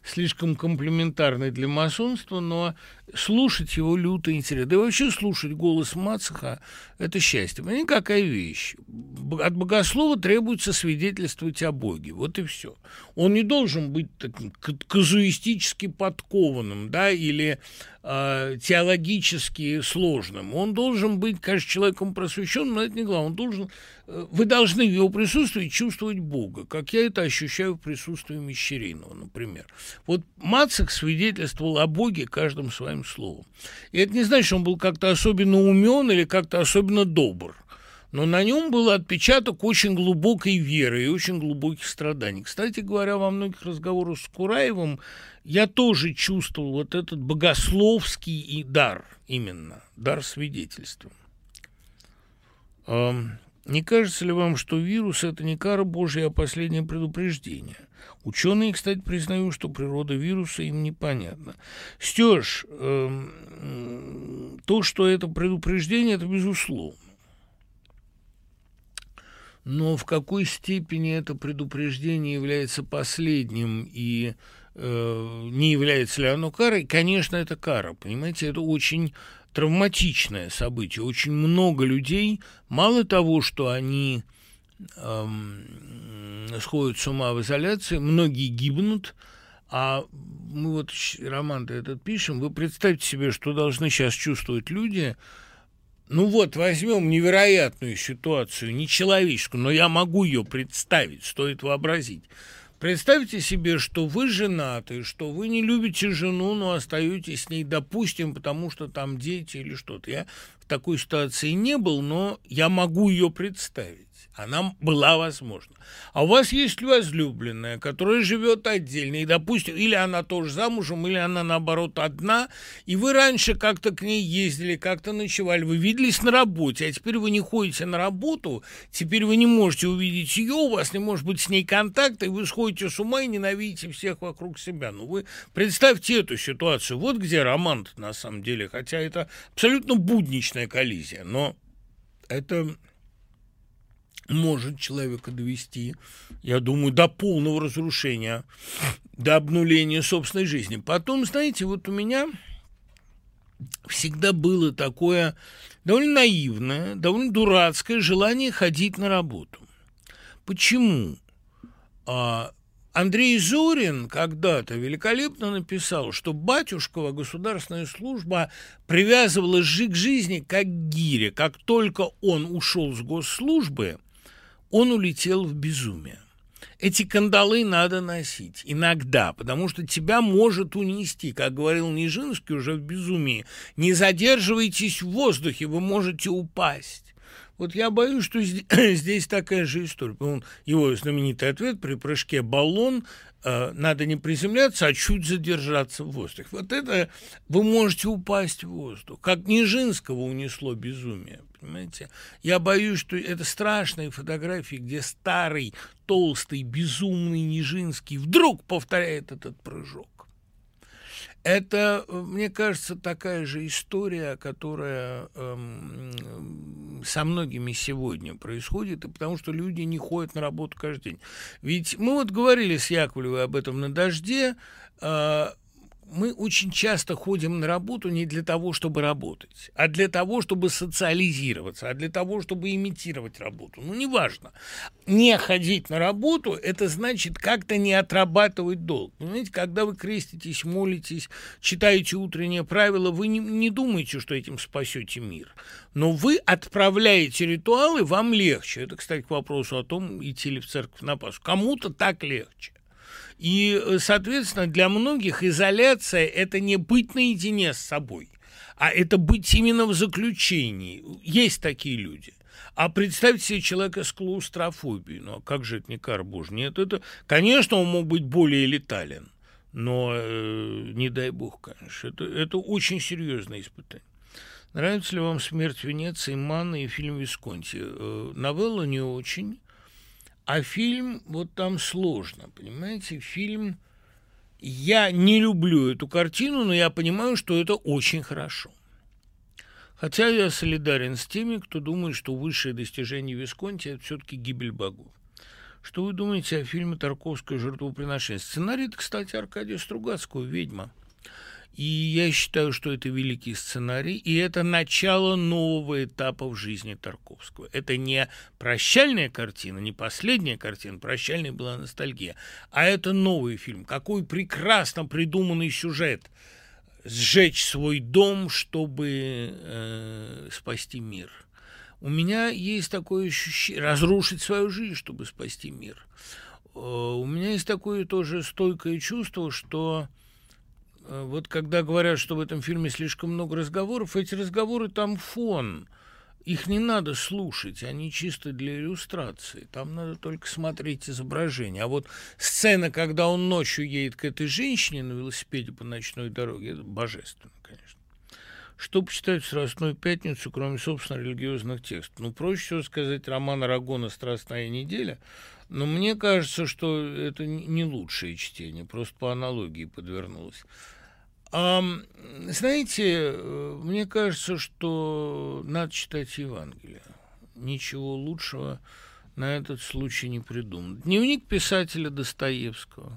слишком комплементарный для масонства, но слушать его люто интересно. Да и вообще слушать голос Мацаха – это счастье. Понимаете, какая вещь? От богослова требуется свидетельствовать о Боге. Вот и все. Он не должен быть таким казуистически подкованным, да, или э, теологически сложным. Он должен быть, конечно, человеком просвещенным, но это не главное. Он должен, э, вы должны в его присутствии чувствовать Бога, как я это ощущаю в присутствии Мещеринова, например. Вот Мацак свидетельствовал о Боге каждым своим словом. И это не значит, что он был как-то особенно умен или как-то особенно добр но на нем был отпечаток очень глубокой веры и очень глубоких страданий. Кстати говоря, во многих разговорах с Кураевым я тоже чувствовал вот этот богословский и дар именно, дар свидетельства. Не кажется ли вам, что вирус – это не кара Божья, а последнее предупреждение? Ученые, кстати, признают, что природа вируса им непонятна. Стеж, э, то, что это предупреждение, это безусловно. Но в какой степени это предупреждение является последним и э, не является ли оно карой? Конечно, это кара. Понимаете, это очень травматичное событие. Очень много людей, мало того, что они эм, сходят с ума в изоляции, многие гибнут, а мы вот роман-то этот пишем, вы представьте себе, что должны сейчас чувствовать люди, Ну вот, возьмем невероятную ситуацию, нечеловеческую, но я могу ее представить, стоит вообразить. Представьте себе, что вы женаты, что вы не любите жену, но остаетесь с ней, допустим, потому что там дети или что-то. Я в такой ситуации не был, но я могу ее представить она была возможна. А у вас есть возлюбленная, которая живет отдельно, и, допустим, или она тоже замужем, или она, наоборот, одна, и вы раньше как-то к ней ездили, как-то ночевали, вы виделись на работе, а теперь вы не ходите на работу, теперь вы не можете увидеть ее, у вас не может быть с ней контакта, и вы сходите с ума и ненавидите всех вокруг себя. Ну, вы представьте эту ситуацию. Вот где роман на самом деле, хотя это абсолютно будничная коллизия, но это может человека довести, я думаю, до полного разрушения, до обнуления собственной жизни. Потом, знаете, вот у меня всегда было такое довольно наивное, довольно дурацкое желание ходить на работу. Почему? А, Андрей Зорин когда-то великолепно написал, что батюшкова государственная служба привязывала к жизни как гире. Как только он ушел с госслужбы – он улетел в безумие. Эти кандалы надо носить иногда, потому что тебя может унести, как говорил Нижинский уже в безумии. Не задерживайтесь в воздухе, вы можете упасть. Вот я боюсь, что здесь такая же история. Он, его знаменитый ответ при прыжке баллон надо не приземляться, а чуть задержаться в воздухе. Вот это вы можете упасть в воздух. Как Нижинского унесло безумие. Понимаете? Я боюсь, что это страшные фотографии, где старый, толстый, безумный Нижинский вдруг повторяет этот прыжок. Это, мне кажется, такая же история, которая эм, со многими сегодня происходит, и потому что люди не ходят на работу каждый день. Ведь мы вот говорили с Яковлевой об этом на дожде. Э, мы очень часто ходим на работу не для того, чтобы работать, а для того, чтобы социализироваться, а для того, чтобы имитировать работу. Ну, неважно. Не ходить на работу – это значит как-то не отрабатывать долг. Понимаете, когда вы креститесь, молитесь, читаете утренние правила, вы не, не думаете, что этим спасете мир. Но вы отправляете ритуалы, вам легче. Это, кстати, к вопросу о том, идти ли в церковь на Пасху. Кому-то так легче. И, э, соответственно, для многих изоляция – это не быть наедине с собой, а это быть именно в заключении. Есть такие люди. А представьте себе человека с клаустрофобией. Ну, а как же это не кар божий? Нет, это, конечно, он мог быть более летален, но э, не дай бог, конечно. Это, это очень серьезное испытание. Нравится ли вам «Смерть Венеции», «Манна» и фильм «Висконти»? Э, новелла не очень. А фильм, вот там сложно, понимаете, фильм... Я не люблю эту картину, но я понимаю, что это очень хорошо. Хотя я солидарен с теми, кто думает, что высшее достижение Висконти – это все-таки гибель богов. Что вы думаете о фильме «Тарковское жертвоприношение»? Сценарий, кстати, Аркадия Стругацкого «Ведьма». И я считаю, что это великий сценарий, и это начало нового этапа в жизни Тарковского. Это не прощальная картина, не последняя картина, прощальная была ностальгия, а это новый фильм. Какой прекрасно придуманный сюжет. Сжечь свой дом, чтобы э, спасти мир. У меня есть такое ощущение, разрушить свою жизнь, чтобы спасти мир. Э, у меня есть такое тоже стойкое чувство, что вот когда говорят, что в этом фильме слишком много разговоров, эти разговоры там фон. Их не надо слушать, они чисто для иллюстрации. Там надо только смотреть изображение. А вот сцена, когда он ночью едет к этой женщине на велосипеде по ночной дороге, это божественно, конечно. Что почитать в Страстную Пятницу, кроме, собственно, религиозных текстов? Ну, проще всего сказать роман Арагона «Страстная неделя», но мне кажется, что это не лучшее чтение, просто по аналогии подвернулось. А, знаете, э, мне кажется, что надо читать Евангелие. Ничего лучшего на этот случай не придумано. Дневник писателя Достоевского.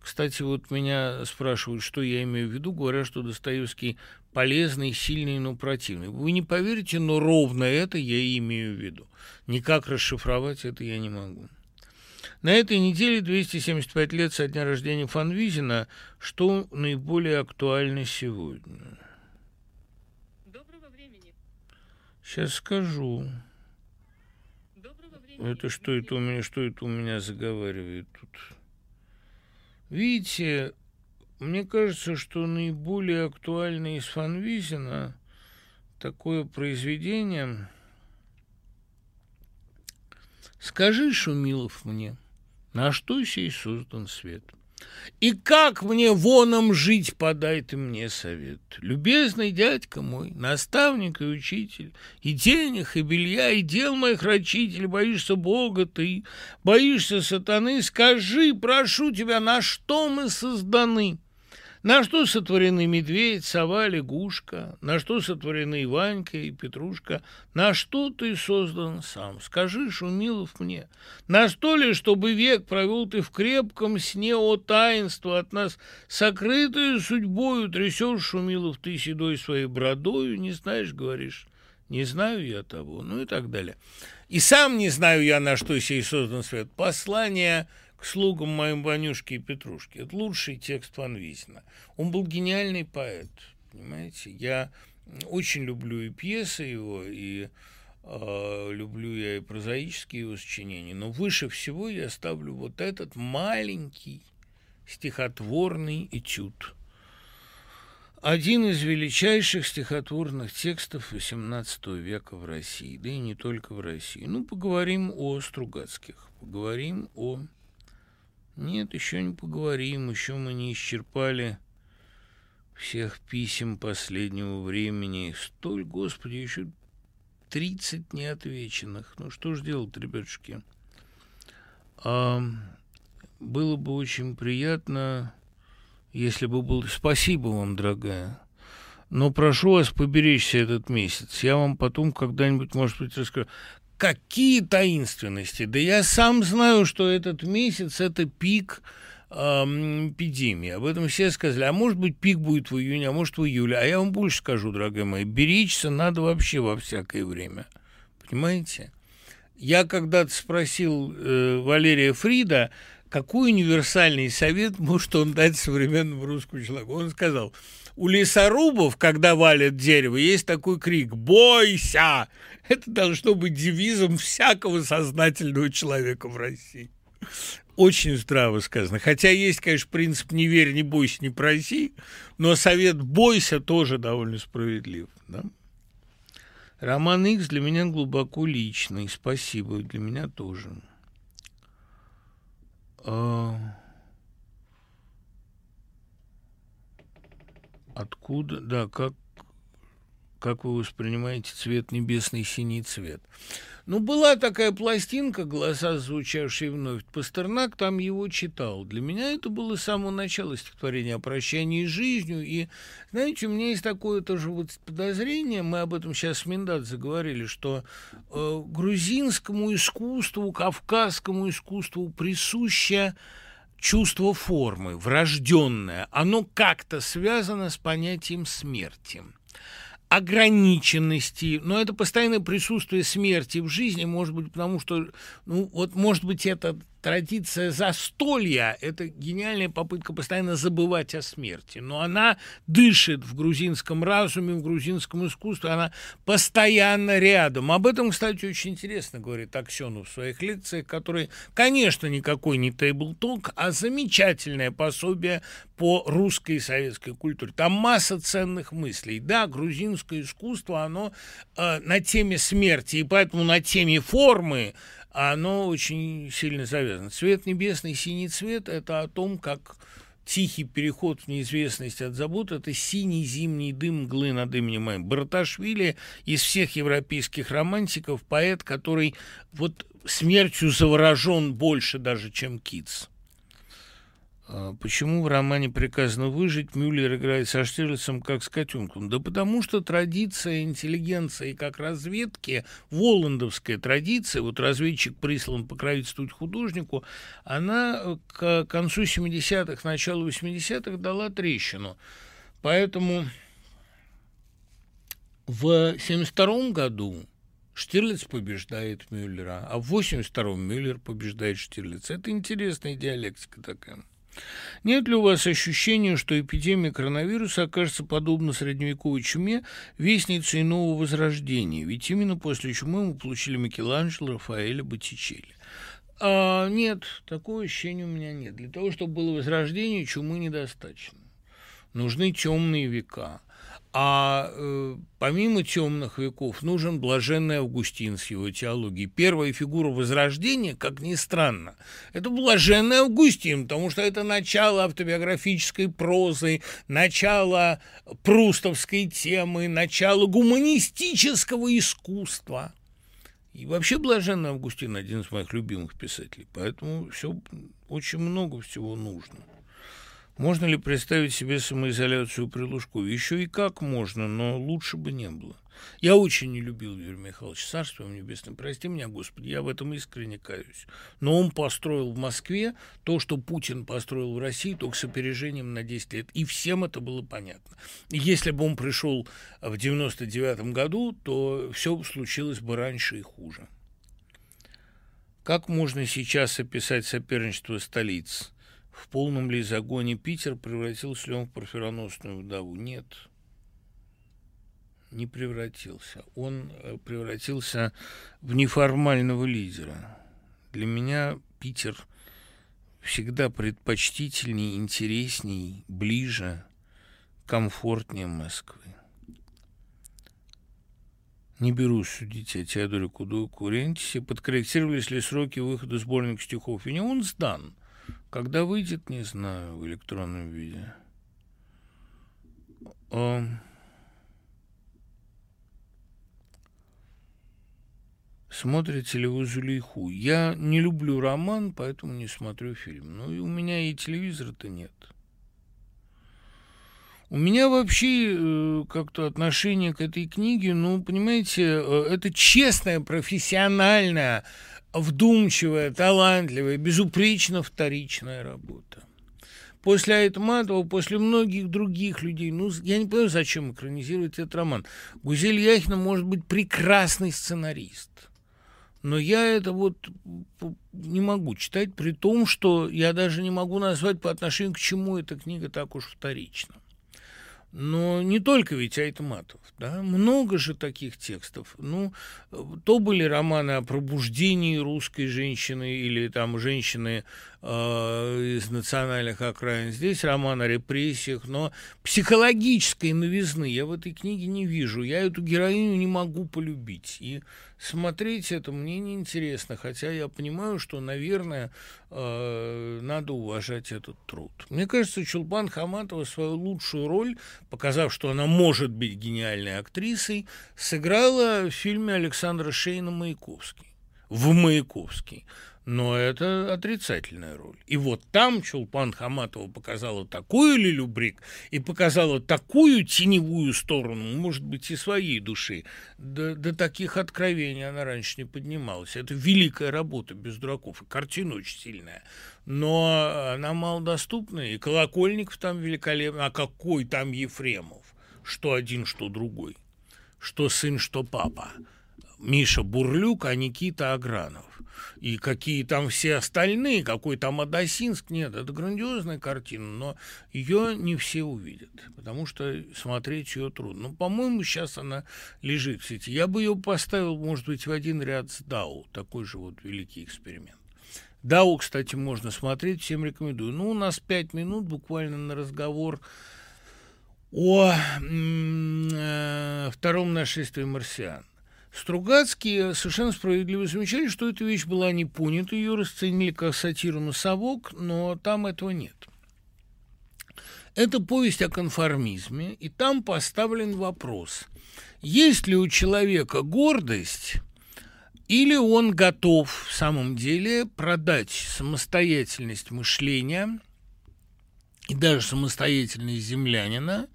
Кстати, вот меня спрашивают, что я имею в виду, говорят, что Достоевский полезный, сильный, но противный. Вы не поверите, но ровно это я имею в виду. Никак расшифровать это я не могу. На этой неделе 275 лет со дня рождения Фанвизина. Что наиболее актуально сегодня? Доброго времени. Сейчас скажу. Это что это у меня, что это у меня заговаривает тут? Видите, мне кажется, что наиболее актуальное из Фанвизина такое произведение «Скажи, Шумилов, мне, на что сей создан свет?» И как мне воном жить, подай ты мне совет. Любезный дядька мой, наставник и учитель, И денег, и белья, и дел моих рачитель, Боишься Бога ты, боишься сатаны, Скажи, прошу тебя, на что мы созданы? На что сотворены медведь, сова, лягушка? На что сотворены Ванька и Петрушка? На что ты создан сам? Скажи, Шумилов, мне, на что ли, чтобы век провел ты в крепком сне о таинство от нас, сокрытую судьбою трясешь, Шумилов, ты седой своей бродою, не знаешь, говоришь, не знаю я того, ну и так далее. И сам не знаю я, на что сей создан свет. Послание к слугам моим Ванюшке и Петрушке. Это лучший текст Ван Визина. Он был гениальный поэт, понимаете. Я очень люблю и пьесы его, и э, люблю я и прозаические его сочинения, но выше всего я ставлю вот этот маленький стихотворный этюд. Один из величайших стихотворных текстов XVIII века в России, да и не только в России. Ну, поговорим о Стругацких, поговорим о нет, еще не поговорим, еще мы не исчерпали всех писем последнего времени. Столь, Господи, еще тридцать неотвеченных. Ну что ж делать, ребятушки? А, было бы очень приятно, если бы был... Спасибо вам, дорогая. Но прошу вас поберечься этот месяц. Я вам потом когда-нибудь, может быть, расскажу. Какие таинственности? Да я сам знаю, что этот месяц – это пик эпидемии. Об этом все сказали. А может быть, пик будет в июне, а может, в июле. А я вам больше скажу, дорогая моя, беречься надо вообще во всякое время. Понимаете? Я когда-то спросил э, Валерия Фрида, какой универсальный совет может он дать современному русскому человеку. Он сказал – у лесорубов, когда валят дерево, есть такой крик «Бойся!». Это должно быть девизом всякого сознательного человека в России. Очень здраво сказано. Хотя есть, конечно, принцип «не верь, не бойся, не проси», но совет «бойся» тоже довольно справедлив. Да? Роман Икс для меня глубоко личный. Спасибо, для меня тоже. А... Откуда, да, как, как вы воспринимаете цвет небесный синий цвет? Ну, была такая пластинка «Голоса, звучавшие вновь». Пастернак там его читал. Для меня это было с самого начала стихотворения о прощании с жизнью. И, знаете, у меня есть такое тоже вот подозрение, мы об этом сейчас с Миндадзе говорили, что э, грузинскому искусству, кавказскому искусству присуща чувство формы, врожденное, оно как-то связано с понятием смерти. Ограниченности, но это постоянное присутствие смерти в жизни, может быть, потому что, ну, вот, может быть, это традиция застолья – это гениальная попытка постоянно забывать о смерти. Но она дышит в грузинском разуме, в грузинском искусстве, она постоянно рядом. Об этом, кстати, очень интересно говорит Аксенов в своих лекциях, которые, конечно, никакой не тейбл-ток, а замечательное пособие по русской и советской культуре. Там масса ценных мыслей. Да, грузинское искусство, оно э, на теме смерти, и поэтому на теме формы оно очень сильно завязано. Цвет небесный, синий цвет – это о том, как тихий переход в неизвестность от забот – это синий зимний дым мглы над именем моим. Барташвили из всех европейских романтиков поэт, который вот смертью заворожен больше даже, чем Китс. А почему в романе «Приказано выжить» Мюллер играет со Штирлицем как с котенком? Да потому что традиция интеллигенции как разведки, воландовская традиция, вот разведчик прислан покровительствовать художнику, она к концу 70-х, началу 80-х дала трещину. Поэтому в 72 году Штирлиц побеждает Мюллера, а в 82-м Мюллер побеждает Штирлица. Это интересная диалектика такая. Нет ли у вас ощущения, что эпидемия коронавируса окажется подобно средневековой чуме вестницей нового возрождения? Ведь именно после чумы мы получили Микеланджело, Рафаэля, Боттичелли. А, нет, такого ощущения у меня нет. Для того, чтобы было возрождение, чумы недостаточно. Нужны темные века. А э, помимо темных веков нужен блаженный Августин с его теологией. Первая фигура Возрождения, как ни странно, это блаженный Августин, потому что это начало автобиографической прозы, начало прустовской темы, начало гуманистического искусства. И вообще блаженный Августин один из моих любимых писателей, поэтому все очень много всего нужно. Можно ли представить себе самоизоляцию при Лужкове? Еще и как можно, но лучше бы не было. Я очень не любил Юрия Михайловича, царство ему небесное. Прости меня, Господи, я в этом искренне каюсь. Но он построил в Москве то, что Путин построил в России, только с опережением на 10 лет. И всем это было понятно. Если бы он пришел в 99 году, то все случилось бы раньше и хуже. Как можно сейчас описать соперничество столиц? В полном ли загоне Питер превратился ли он в парфироносную вдову? Нет, не превратился. Он э, превратился в неформального лидера. Для меня Питер всегда предпочтительней, интересней, ближе, комфортнее Москвы. Не берусь судить о Теодоре Курентисе. Подкорректировались ли сроки выхода сборника стихов? И не он сдан – когда выйдет, не знаю, в электронном виде. О... Смотрите ли вы «Зулейху»? Я не люблю роман, поэтому не смотрю фильм. Ну, и у меня и телевизора-то нет. У меня вообще э, как-то отношение к этой книге, ну, понимаете, э, это честная, профессиональная вдумчивая, талантливая, безупречно вторичная работа. После Айтматова, после многих других людей, ну, я не понимаю, зачем экранизировать этот роман. Гузель Яхина может быть прекрасный сценарист, но я это вот не могу читать, при том, что я даже не могу назвать по отношению к чему эта книга так уж вторична. Но не только ведь Айтматов, да, много же таких текстов. Ну, то были романы о пробуждении русской женщины или там женщины э, из национальных окраин. Здесь роман о репрессиях, но психологической новизны я в этой книге не вижу. Я эту героиню не могу полюбить. И смотреть это мне неинтересно, хотя я понимаю, что, наверное, э, надо уважать этот труд. Мне кажется, Чулпан Хаматова свою лучшую роль, показав, что она может быть гениальной актрисой, сыграла в фильме Александра Шейна «Маяковский». В «Маяковский» но это отрицательная роль. И вот там Чулпан Хаматова показала такую люлюбрик и показала такую теневую сторону, может быть, и своей души. До, до таких откровений она раньше не поднималась. Это великая работа, без дураков. И картина очень сильная. Но она малодоступная, и Колокольников там великолепный. А какой там Ефремов? Что один, что другой. Что сын, что папа. Миша Бурлюк, а Никита Агранов и какие там все остальные, какой там Адасинск, нет, это грандиозная картина, но ее не все увидят, потому что смотреть ее трудно. Ну, по-моему, сейчас она лежит в сети. Я бы ее поставил, может быть, в один ряд с Дау, такой же вот великий эксперимент. Дау, кстати, можно смотреть, всем рекомендую. Ну, у нас пять минут буквально на разговор о э, втором нашествии марсиан. Стругацкие совершенно справедливо замечали, что эта вещь была не понята, ее расценили как сатиру на совок, но там этого нет. Это повесть о конформизме, и там поставлен вопрос, есть ли у человека гордость, или он готов в самом деле продать самостоятельность мышления и даже самостоятельность землянина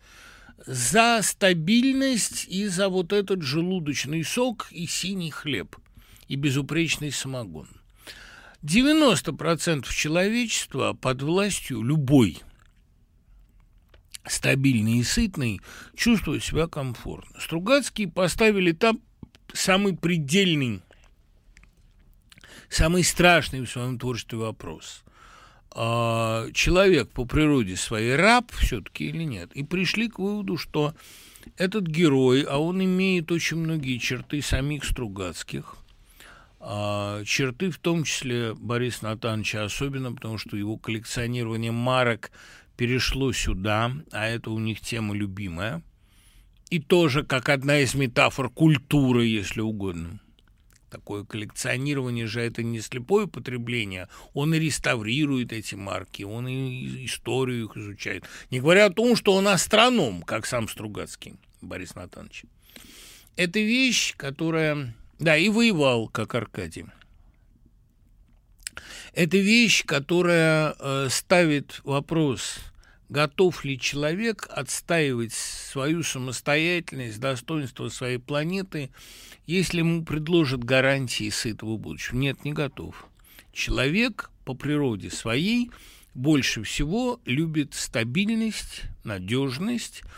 за стабильность и за вот этот желудочный сок и синий хлеб и безупречный самогон. 90% человечества под властью любой стабильный и сытный чувствует себя комфортно. Стругацкие поставили там самый предельный, самый страшный в своем творчестве вопрос. А, человек по природе своей раб все-таки или нет. И пришли к выводу, что этот герой, а он имеет очень многие черты самих Стругацких, а, черты в том числе Бориса Натановича, особенно потому, что его коллекционирование марок перешло сюда, а это у них тема любимая, и тоже как одна из метафор культуры, если угодно – Такое коллекционирование же это не слепое потребление. Он и реставрирует эти марки, он и историю их изучает. Не говоря о том, что он астроном, как сам Стругацкий Борис Натанович. Это вещь, которая... Да, и воевал, как Аркадий. Это вещь, которая э, ставит вопрос – готов ли человек отстаивать свою самостоятельность, достоинство своей планеты, если ему предложат гарантии сытого будущего. Нет, не готов. Человек по природе своей больше всего любит стабильность, надежность –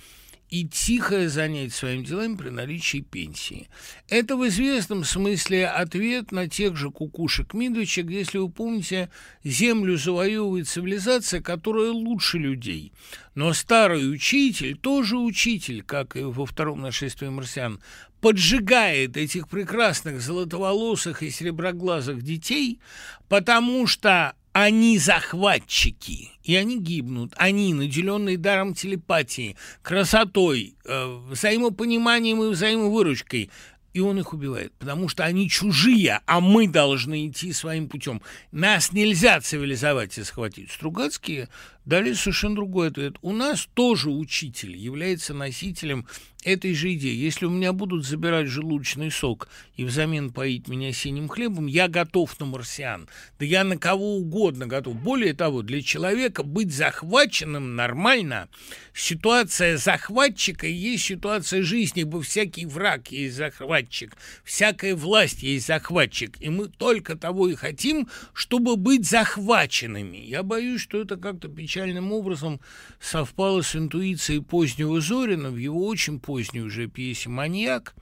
и тихое занять своими делами при наличии пенсии. Это в известном смысле ответ на тех же кукушек-мидочек, если вы помните, землю завоевывает цивилизация, которая лучше людей. Но старый учитель, тоже учитель, как и во втором нашествии марсиан, поджигает этих прекрасных золотоволосых и сереброглазых детей, потому что они захватчики, и они гибнут. Они, наделенные даром телепатии, красотой, э, взаимопониманием и взаимовыручкой, и он их убивает, потому что они чужие, а мы должны идти своим путем. Нас нельзя цивилизовать и схватить. Стругацкие дали совершенно другой ответ. У нас тоже учитель является носителем этой же идеи. Если у меня будут забирать желудочный сок и взамен поить меня синим хлебом, я готов на марсиан. Да я на кого угодно готов. Более того, для человека быть захваченным нормально. Ситуация захватчика есть ситуация жизни, ибо всякий враг есть захватчик, всякая власть есть захватчик. И мы только того и хотим, чтобы быть захваченными. Я боюсь, что это как-то печальным образом совпало с интуицией позднего Зорина в его очень поздней уже пьесе «Маньяк»,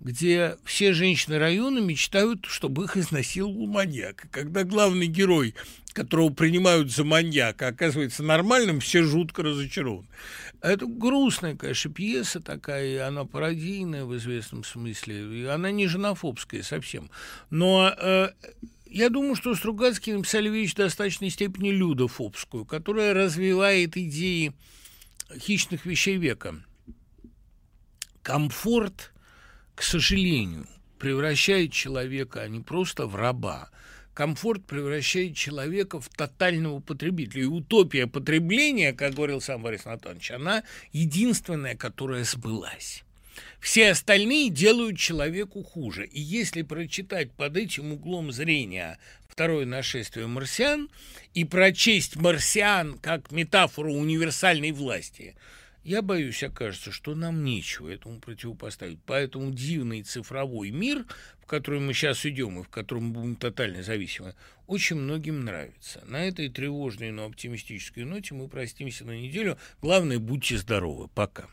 где все женщины района мечтают, чтобы их изнасиловал маньяк. И когда главный герой, которого принимают за маньяка, оказывается нормальным, все жутко разочарованы. Это грустная, конечно, пьеса такая, и она пародийная в известном смысле, и она не женофобская совсем. Но э, я думаю, что Стругацкий написали вещь в достаточной степени людофобскую, которая развивает идеи хищных вещей века – Комфорт, к сожалению, превращает человека не просто в раба, комфорт превращает человека в тотального потребителя. И утопия потребления, как говорил сам Борис Анатольевич, она единственная, которая сбылась. Все остальные делают человеку хуже. И если прочитать под этим углом зрения второе нашествие марсиан и прочесть марсиан как метафору универсальной власти – я боюсь, окажется, что нам нечего этому противопоставить. Поэтому дивный цифровой мир, в который мы сейчас идем и в котором мы будем тотально зависимы, очень многим нравится. На этой тревожной, но оптимистической ноте мы простимся на неделю. Главное, будьте здоровы. Пока.